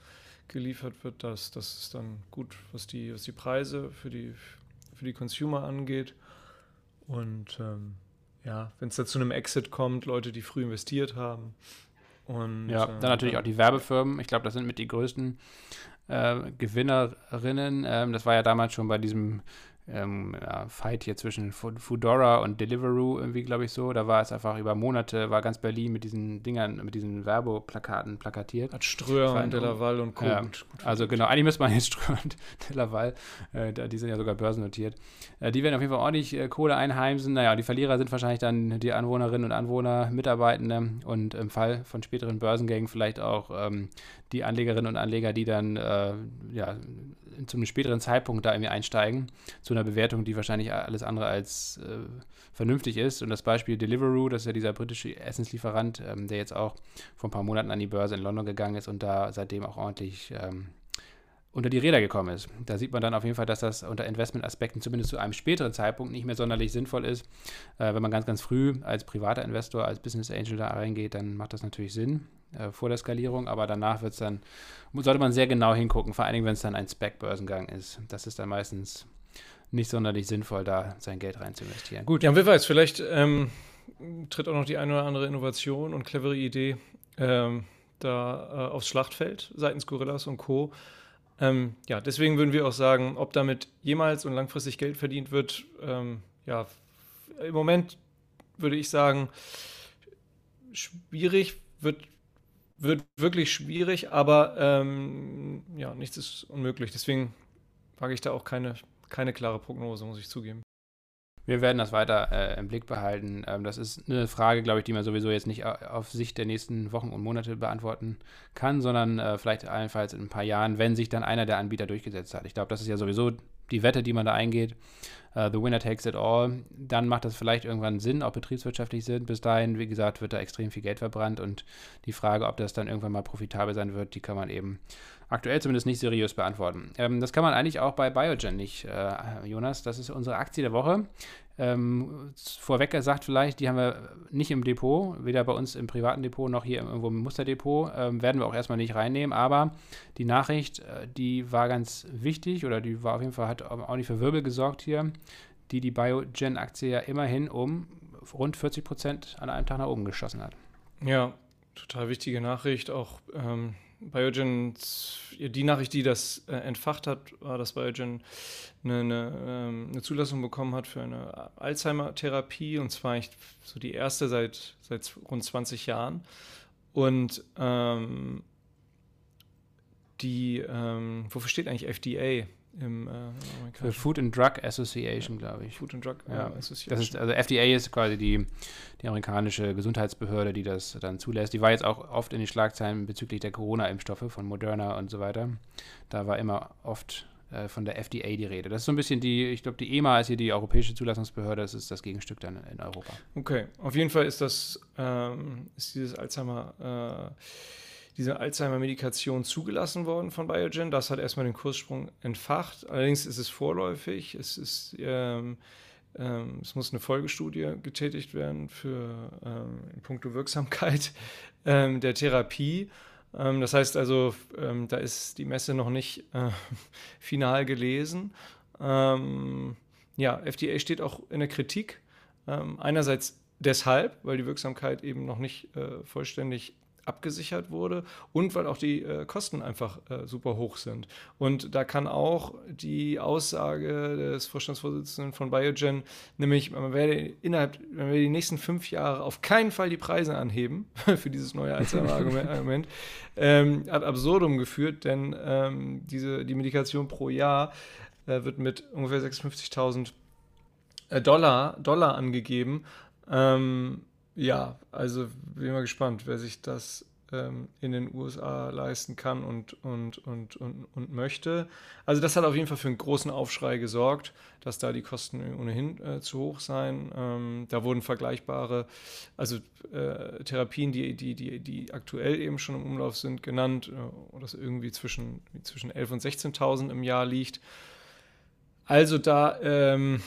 geliefert wird, das, das ist dann gut, was die, was die Preise für die, für die Consumer angeht. Und ähm, ja, wenn es da zu einem Exit kommt, Leute, die früh investiert haben. Und, ja, dann natürlich auch die Werbefirmen. Ich glaube, das sind mit die größten äh, Gewinnerinnen. Ähm, das war ja damals schon bei diesem ähm, ja, Fight hier zwischen Foodora und Deliveroo irgendwie, glaube ich, so. Da war es einfach über Monate, war ganz Berlin mit diesen Dingern, mit diesen Werbeplakaten plakatiert. Hat Ströer und Delaval und Co. Ja, also genau, eigentlich müsste man jetzt Ströer und Delaval, äh, die sind ja sogar börsennotiert. Äh, die werden auf jeden Fall ordentlich äh, Kohle einheimsen. Naja, die Verlierer sind wahrscheinlich dann die Anwohnerinnen und Anwohner, Mitarbeitende und im Fall von späteren Börsengängen vielleicht auch ähm, die Anlegerinnen und Anleger, die dann äh, ja, zu einem späteren Zeitpunkt da irgendwie einsteigen, zu einer Bewertung, die wahrscheinlich alles andere als äh, vernünftig ist. Und das Beispiel Deliveroo, das ist ja dieser britische Essenslieferant, ähm, der jetzt auch vor ein paar Monaten an die Börse in London gegangen ist und da seitdem auch ordentlich ähm, unter die Räder gekommen ist. Da sieht man dann auf jeden Fall, dass das unter Investmentaspekten zumindest zu einem späteren Zeitpunkt nicht mehr sonderlich sinnvoll ist. Äh, wenn man ganz, ganz früh als privater Investor, als Business Angel da reingeht, dann macht das natürlich Sinn äh, vor der Skalierung, aber danach wird's dann, sollte man sehr genau hingucken, vor allen Dingen, wenn es dann ein Spec-Börsengang ist. Das ist dann meistens nicht sonderlich sinnvoll, da sein Geld rein zu investieren. Gut. Ja, wer weiß, vielleicht ähm, tritt auch noch die eine oder andere Innovation und clevere Idee ähm, da äh, aufs Schlachtfeld seitens Gorillas und Co. Ähm, ja, deswegen würden wir auch sagen, ob damit jemals und langfristig Geld verdient wird, ähm, ja, im Moment würde ich sagen, schwierig, wird, wird wirklich schwierig, aber ähm, ja, nichts ist unmöglich. Deswegen wage ich da auch keine, keine klare Prognose, muss ich zugeben. Wir werden das weiter äh, im Blick behalten. Ähm, das ist eine Frage, glaube ich, die man sowieso jetzt nicht auf Sicht der nächsten Wochen und Monate beantworten kann, sondern äh, vielleicht allenfalls in ein paar Jahren, wenn sich dann einer der Anbieter durchgesetzt hat. Ich glaube, das ist ja sowieso die Wette, die man da eingeht. Uh, the winner takes it all. Dann macht das vielleicht irgendwann Sinn, auch betriebswirtschaftlich Sinn. Bis dahin, wie gesagt, wird da extrem viel Geld verbrannt und die Frage, ob das dann irgendwann mal profitabel sein wird, die kann man eben aktuell zumindest nicht seriös beantworten. Ähm, das kann man eigentlich auch bei Biogen nicht, äh, Jonas. Das ist unsere Aktie der Woche. Ähm, vorweg gesagt vielleicht, die haben wir nicht im Depot, weder bei uns im privaten Depot noch hier irgendwo im Musterdepot, ähm, werden wir auch erstmal nicht reinnehmen, aber die Nachricht, äh, die war ganz wichtig oder die war auf jeden Fall, hat auch nicht für Wirbel gesorgt hier, die die Biogen-Aktie ja immerhin um rund 40 Prozent an einem Tag nach oben geschossen hat. Ja, total wichtige Nachricht, auch ähm, Biogen, die Nachricht, die das äh, entfacht hat, war, dass Biogen eine, eine, ähm, eine, Zulassung bekommen hat für eine Alzheimer-Therapie und zwar eigentlich so die erste seit, seit rund 20 Jahren. Und ähm, die, ähm, wofür steht eigentlich FDA? Im äh, Food and Drug Association, ja. glaube ich. Food and Drug ja. äh, Association. Das ist, also FDA ist quasi die, die amerikanische Gesundheitsbehörde, die das dann zulässt. Die war jetzt auch oft in den Schlagzeilen bezüglich der Corona-Impfstoffe von Moderna und so weiter. Da war immer oft äh, von der FDA die Rede. Das ist so ein bisschen die, ich glaube, die EMA ist hier die europäische Zulassungsbehörde, das ist das Gegenstück dann in Europa. Okay, auf jeden Fall ist das, ähm, ist dieses Alzheimer äh, diese Alzheimer-Medikation zugelassen worden von Biogen. Das hat erstmal den Kurssprung entfacht. Allerdings ist es vorläufig. Es ist ähm, ähm, es muss eine Folgestudie getätigt werden für ähm, in puncto Wirksamkeit ähm, der Therapie. Ähm, das heißt also, ähm, da ist die Messe noch nicht äh, final gelesen. Ähm, ja, FDA steht auch in der Kritik. einerseits deshalb, weil die Wirksamkeit eben noch nicht äh, vollständig abgesichert wurde und weil auch die äh, Kosten einfach äh, super hoch sind. Und da kann auch die Aussage des Vorstandsvorsitzenden von Biogen, nämlich man werde innerhalb, man werde die nächsten fünf Jahre auf keinen Fall die Preise anheben für dieses neue Alzheimer-Argument, ähm, ad absurdum geführt, denn ähm, diese, die Medikation pro Jahr äh, wird mit ungefähr 56.000 äh, Dollar, Dollar angegeben. Ähm, ja, also bin mal gespannt, wer sich das ähm, in den USA leisten kann und, und, und, und, und möchte. Also das hat auf jeden Fall für einen großen Aufschrei gesorgt, dass da die Kosten ohnehin äh, zu hoch seien. Ähm, da wurden vergleichbare, also äh, Therapien, die, die, die, die aktuell eben schon im Umlauf sind, genannt, äh, das irgendwie zwischen, zwischen 11.000 und 16.000 im Jahr liegt. Also da ähm,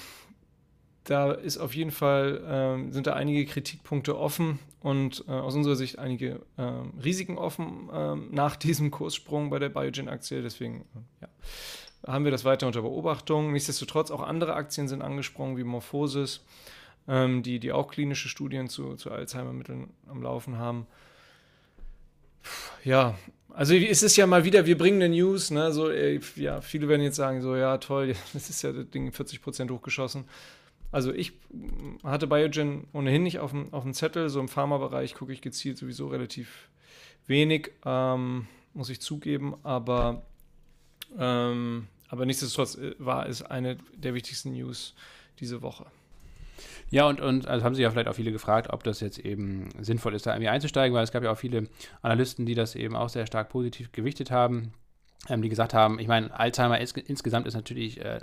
da ist auf jeden Fall, ähm, sind da einige Kritikpunkte offen und äh, aus unserer Sicht einige ähm, Risiken offen ähm, nach diesem Kurssprung bei der Biogen-Aktie. Deswegen äh, ja, haben wir das weiter unter Beobachtung. Nichtsdestotrotz auch andere Aktien sind angesprungen, wie Morphosis, ähm, die, die auch klinische Studien zu, zu Alzheimer-Mitteln am Laufen haben. Ja, also es ist ja mal wieder, wir bringen eine News, ne? So, ja, viele werden jetzt sagen, so, ja, toll, das ist ja das Ding 40% hochgeschossen. Also ich hatte Biogen ohnehin nicht auf dem, auf dem Zettel. So im Pharmabereich gucke ich gezielt sowieso relativ wenig, ähm, muss ich zugeben. Aber, ähm, aber nichtsdestotrotz äh, war es eine der wichtigsten News diese Woche. Ja, und, und also haben sich ja vielleicht auch viele gefragt, ob das jetzt eben sinnvoll ist, da irgendwie einzusteigen, weil es gab ja auch viele Analysten, die das eben auch sehr stark positiv gewichtet haben ähm, die gesagt haben, ich meine, Alzheimer ist, insgesamt ist natürlich äh,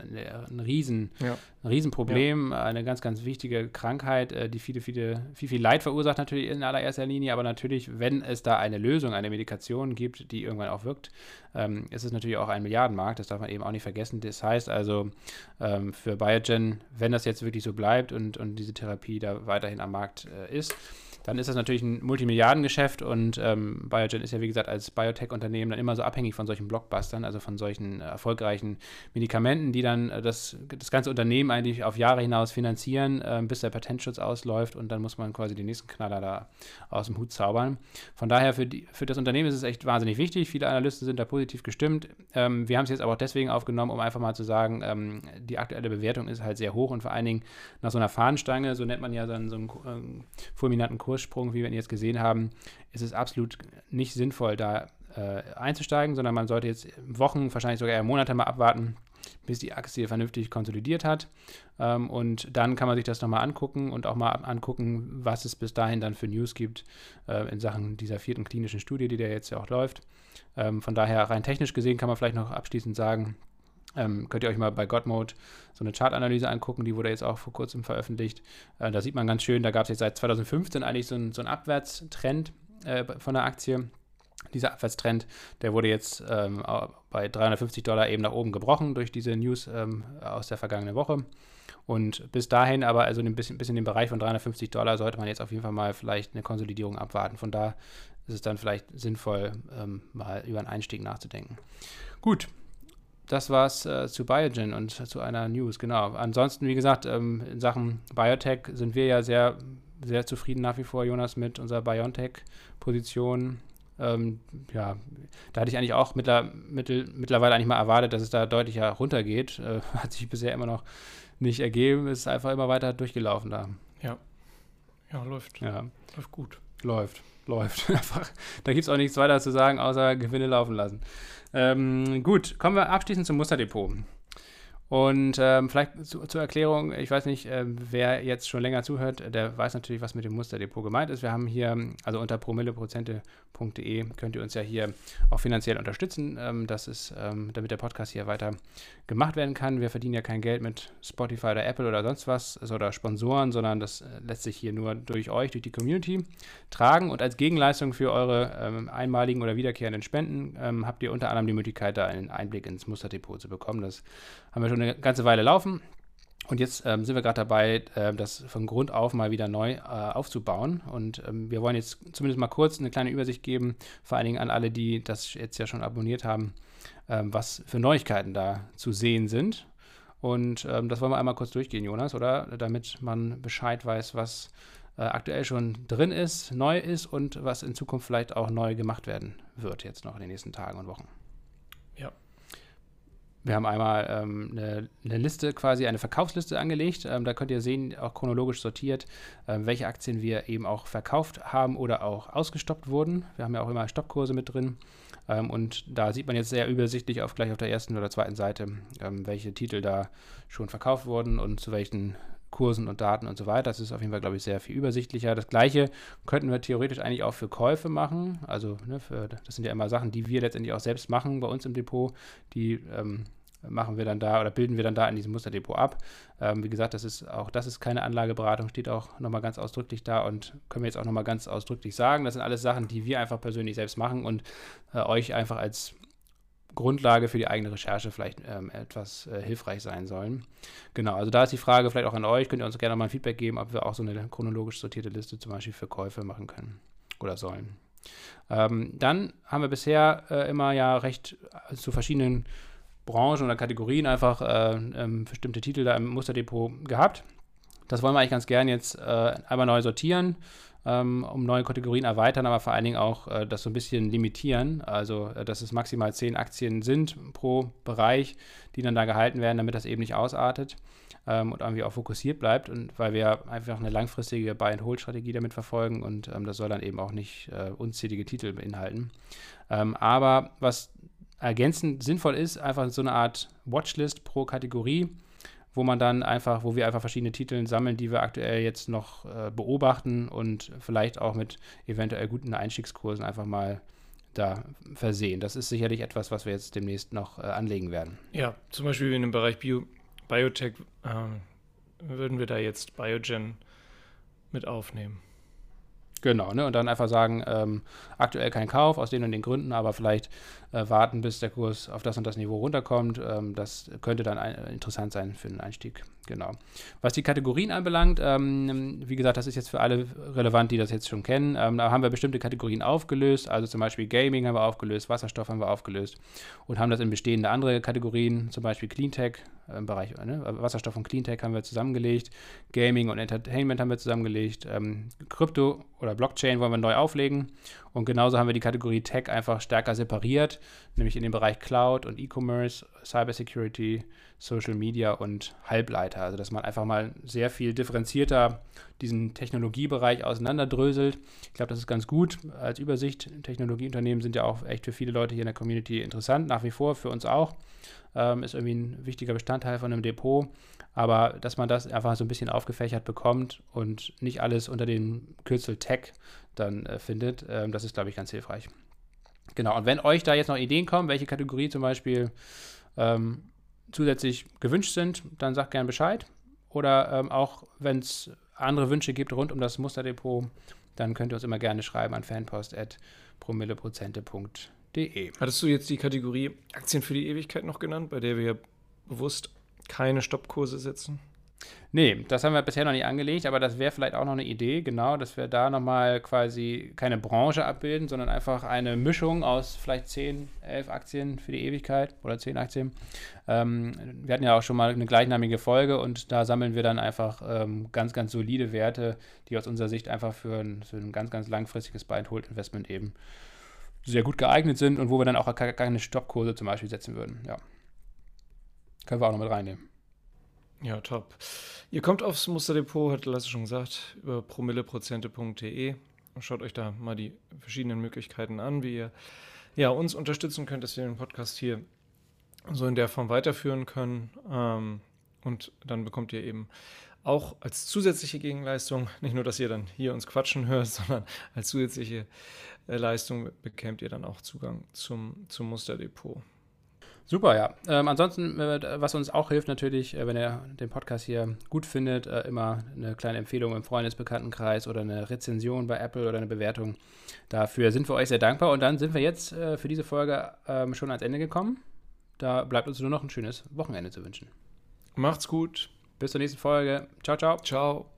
ein, Riesen, ja. ein Riesenproblem, ja. eine ganz, ganz wichtige Krankheit, äh, die viele, viele, viel, viel Leid verursacht natürlich in allererster Linie, aber natürlich, wenn es da eine Lösung, eine Medikation gibt, die irgendwann auch wirkt, ähm, ist es natürlich auch ein Milliardenmarkt, das darf man eben auch nicht vergessen. Das heißt also, ähm, für Biogen, wenn das jetzt wirklich so bleibt und, und diese Therapie da weiterhin am Markt äh, ist, dann ist das natürlich ein Multimilliardengeschäft und ähm, Biogen ist ja, wie gesagt, als Biotech-Unternehmen dann immer so abhängig von solchen Blockbustern, also von solchen äh, erfolgreichen Medikamenten, die dann äh, das, das ganze Unternehmen eigentlich auf Jahre hinaus finanzieren, äh, bis der Patentschutz ausläuft und dann muss man quasi den nächsten Knaller da aus dem Hut zaubern. Von daher für, die, für das Unternehmen ist es echt wahnsinnig wichtig. Viele Analysten sind da positiv gestimmt. Ähm, wir haben es jetzt aber auch deswegen aufgenommen, um einfach mal zu sagen, ähm, die aktuelle Bewertung ist halt sehr hoch und vor allen Dingen nach so einer Fahnenstange, so nennt man ja dann so einen ähm, fulminanten Kurs, Kurssprung, wie wir ihn jetzt gesehen haben, ist es absolut nicht sinnvoll, da äh, einzusteigen, sondern man sollte jetzt Wochen, wahrscheinlich sogar eher Monate mal abwarten, bis die Aktie vernünftig konsolidiert hat. Ähm, und dann kann man sich das nochmal angucken und auch mal angucken, was es bis dahin dann für News gibt äh, in Sachen dieser vierten klinischen Studie, die da jetzt ja auch läuft. Ähm, von daher rein technisch gesehen kann man vielleicht noch abschließend sagen, ähm, könnt ihr euch mal bei Godmode so eine Chartanalyse angucken, die wurde jetzt auch vor kurzem veröffentlicht. Äh, da sieht man ganz schön, da gab es jetzt seit 2015 eigentlich so, ein, so einen Abwärtstrend äh, von der Aktie. Dieser Abwärtstrend, der wurde jetzt ähm, bei 350 Dollar eben nach oben gebrochen durch diese News ähm, aus der vergangenen Woche. Und bis dahin aber, also ein bisschen, bisschen im Bereich von 350 Dollar, sollte man jetzt auf jeden Fall mal vielleicht eine Konsolidierung abwarten. Von da ist es dann vielleicht sinnvoll, ähm, mal über einen Einstieg nachzudenken. Gut, das war's äh, zu Biogen und zu einer News, genau. Ansonsten, wie gesagt, ähm, in Sachen Biotech sind wir ja sehr, sehr zufrieden nach wie vor, Jonas, mit unserer BioNTech-Position. Ähm, ja, da hatte ich eigentlich auch mittler, mittel, mittlerweile eigentlich mal erwartet, dass es da deutlicher runtergeht. Äh, hat sich bisher immer noch nicht ergeben, ist einfach immer weiter durchgelaufen da. Ja. Ja, läuft. Ja. Läuft gut. Läuft, läuft. da gibt es auch nichts weiter zu sagen, außer Gewinne laufen lassen. Ähm, gut, kommen wir abschließend zum Musterdepot. Und ähm, vielleicht zu, zur Erklärung, ich weiß nicht, äh, wer jetzt schon länger zuhört, der weiß natürlich, was mit dem Musterdepot gemeint ist. Wir haben hier, also unter promilleprozente.de könnt ihr uns ja hier auch finanziell unterstützen. Ähm, das ist, ähm, damit der Podcast hier weiter gemacht werden kann. Wir verdienen ja kein Geld mit Spotify oder Apple oder sonst was also, oder Sponsoren, sondern das äh, lässt sich hier nur durch euch, durch die Community tragen. Und als Gegenleistung für eure ähm, einmaligen oder wiederkehrenden Spenden ähm, habt ihr unter anderem die Möglichkeit, da einen Einblick ins Musterdepot zu bekommen. Das haben wir schon eine ganze Weile laufen. Und jetzt ähm, sind wir gerade dabei, äh, das von Grund auf mal wieder neu äh, aufzubauen. Und ähm, wir wollen jetzt zumindest mal kurz eine kleine Übersicht geben, vor allen Dingen an alle, die das jetzt ja schon abonniert haben, ähm, was für Neuigkeiten da zu sehen sind. Und ähm, das wollen wir einmal kurz durchgehen, Jonas, oder? Damit man Bescheid weiß, was äh, aktuell schon drin ist, neu ist und was in Zukunft vielleicht auch neu gemacht werden wird, jetzt noch in den nächsten Tagen und Wochen. Wir haben einmal ähm, eine, eine, Liste, quasi eine Verkaufsliste angelegt. Ähm, da könnt ihr sehen, auch chronologisch sortiert, ähm, welche Aktien wir eben auch verkauft haben oder auch ausgestoppt wurden. Wir haben ja auch immer Stoppkurse mit drin. Ähm, und da sieht man jetzt sehr übersichtlich auf gleich auf der ersten oder zweiten Seite, ähm, welche Titel da schon verkauft wurden und zu welchen Kursen und Daten und so weiter. Das ist auf jeden Fall, glaube ich, sehr viel übersichtlicher. Das gleiche könnten wir theoretisch eigentlich auch für Käufe machen. Also, ne, für, das sind ja immer Sachen, die wir letztendlich auch selbst machen bei uns im Depot. Die ähm, machen wir dann da oder bilden wir dann da in diesem Musterdepot ab. Ähm, wie gesagt, das ist auch das ist keine Anlageberatung, steht auch nochmal ganz ausdrücklich da und können wir jetzt auch nochmal ganz ausdrücklich sagen. Das sind alles Sachen, die wir einfach persönlich selbst machen und äh, euch einfach als Grundlage für die eigene Recherche vielleicht ähm, etwas äh, hilfreich sein sollen. Genau, also da ist die Frage vielleicht auch an euch. Könnt ihr uns gerne mal ein Feedback geben, ob wir auch so eine chronologisch sortierte Liste zum Beispiel für Käufe machen können oder sollen. Ähm, dann haben wir bisher äh, immer ja recht äh, zu verschiedenen Branchen oder Kategorien einfach äh, ähm, bestimmte Titel da im Musterdepot gehabt. Das wollen wir eigentlich ganz gern jetzt äh, einmal neu sortieren ähm, um neue Kategorien erweitern, aber vor allen Dingen auch äh, das so ein bisschen limitieren. Also, äh, dass es maximal zehn Aktien sind pro Bereich, die dann da gehalten werden, damit das eben nicht ausartet ähm, und irgendwie auch fokussiert bleibt. Und weil wir einfach eine langfristige Buy-and-Hold-Strategie damit verfolgen und ähm, das soll dann eben auch nicht äh, unzählige Titel beinhalten. Ähm, aber was ergänzend sinnvoll ist, einfach so eine Art Watchlist pro Kategorie wo man dann einfach, wo wir einfach verschiedene Titel sammeln, die wir aktuell jetzt noch äh, beobachten und vielleicht auch mit eventuell guten Einstiegskursen einfach mal da versehen. Das ist sicherlich etwas, was wir jetzt demnächst noch äh, anlegen werden. Ja, zum Beispiel in dem Bereich Bio, Biotech äh, würden wir da jetzt Biogen mit aufnehmen. Genau, ne? Und dann einfach sagen, ähm, aktuell kein Kauf aus den und den Gründen, aber vielleicht äh, warten, bis der Kurs auf das und das Niveau runterkommt. Ähm, das könnte dann ein, interessant sein für einen Einstieg. Genau. Was die Kategorien anbelangt, ähm, wie gesagt, das ist jetzt für alle relevant, die das jetzt schon kennen. Ähm, da haben wir bestimmte Kategorien aufgelöst, also zum Beispiel Gaming haben wir aufgelöst, Wasserstoff haben wir aufgelöst und haben das in bestehende andere Kategorien, zum Beispiel Cleantech, äh, im Bereich ne, Wasserstoff und Cleantech haben wir zusammengelegt, Gaming und Entertainment haben wir zusammengelegt, ähm, Krypto oder Blockchain wollen wir neu auflegen und genauso haben wir die Kategorie Tech einfach stärker separiert, nämlich in den Bereich Cloud und E-Commerce, Cybersecurity, Social Media und Halbleiter. Also dass man einfach mal sehr viel differenzierter diesen Technologiebereich auseinanderdröselt. Ich glaube, das ist ganz gut als Übersicht. Technologieunternehmen sind ja auch echt für viele Leute hier in der Community interessant, nach wie vor, für uns auch. Ähm, ist irgendwie ein wichtiger Bestandteil von einem Depot. Aber dass man das einfach so ein bisschen aufgefächert bekommt und nicht alles unter dem Kürzel Tech dann äh, findet, ähm, das ist, glaube ich, ganz hilfreich. Genau, und wenn euch da jetzt noch Ideen kommen, welche Kategorie zum Beispiel ähm, zusätzlich gewünscht sind, dann sagt gerne Bescheid. Oder ähm, auch wenn es andere Wünsche gibt rund um das Musterdepot, dann könnt ihr uns immer gerne schreiben an fanpost.promilleprozente.de. Hattest du jetzt die Kategorie Aktien für die Ewigkeit noch genannt, bei der wir bewusst keine Stoppkurse setzen? Nee, das haben wir bisher noch nicht angelegt, aber das wäre vielleicht auch noch eine Idee, genau, dass wir da nochmal quasi keine Branche abbilden, sondern einfach eine Mischung aus vielleicht 10, 11 Aktien für die Ewigkeit oder 10 Aktien. Ähm, wir hatten ja auch schon mal eine gleichnamige Folge und da sammeln wir dann einfach ähm, ganz, ganz solide Werte, die aus unserer Sicht einfach für ein, für ein ganz, ganz langfristiges Buy-and-Hold-Investment eben sehr gut geeignet sind und wo wir dann auch keine Stoppkurse zum Beispiel setzen würden. Ja. Können wir auch noch mit reinnehmen. Ja, top. Ihr kommt aufs Musterdepot, hat Lasse schon gesagt, über promilleprozente.de. Schaut euch da mal die verschiedenen Möglichkeiten an, wie ihr ja, uns unterstützen könnt, dass wir den Podcast hier so in der Form weiterführen können. Ähm, und dann bekommt ihr eben auch als zusätzliche Gegenleistung, nicht nur, dass ihr dann hier uns quatschen hört, sondern als zusätzliche äh, Leistung bekämt ihr dann auch Zugang zum, zum Musterdepot. Super, ja. Ähm, ansonsten, äh, was uns auch hilft natürlich, äh, wenn ihr den Podcast hier gut findet, äh, immer eine kleine Empfehlung im Freundesbekanntenkreis oder eine Rezension bei Apple oder eine Bewertung. Dafür sind wir euch sehr dankbar. Und dann sind wir jetzt äh, für diese Folge ähm, schon ans Ende gekommen. Da bleibt uns nur noch ein schönes Wochenende zu wünschen. Macht's gut. Bis zur nächsten Folge. Ciao, ciao. Ciao.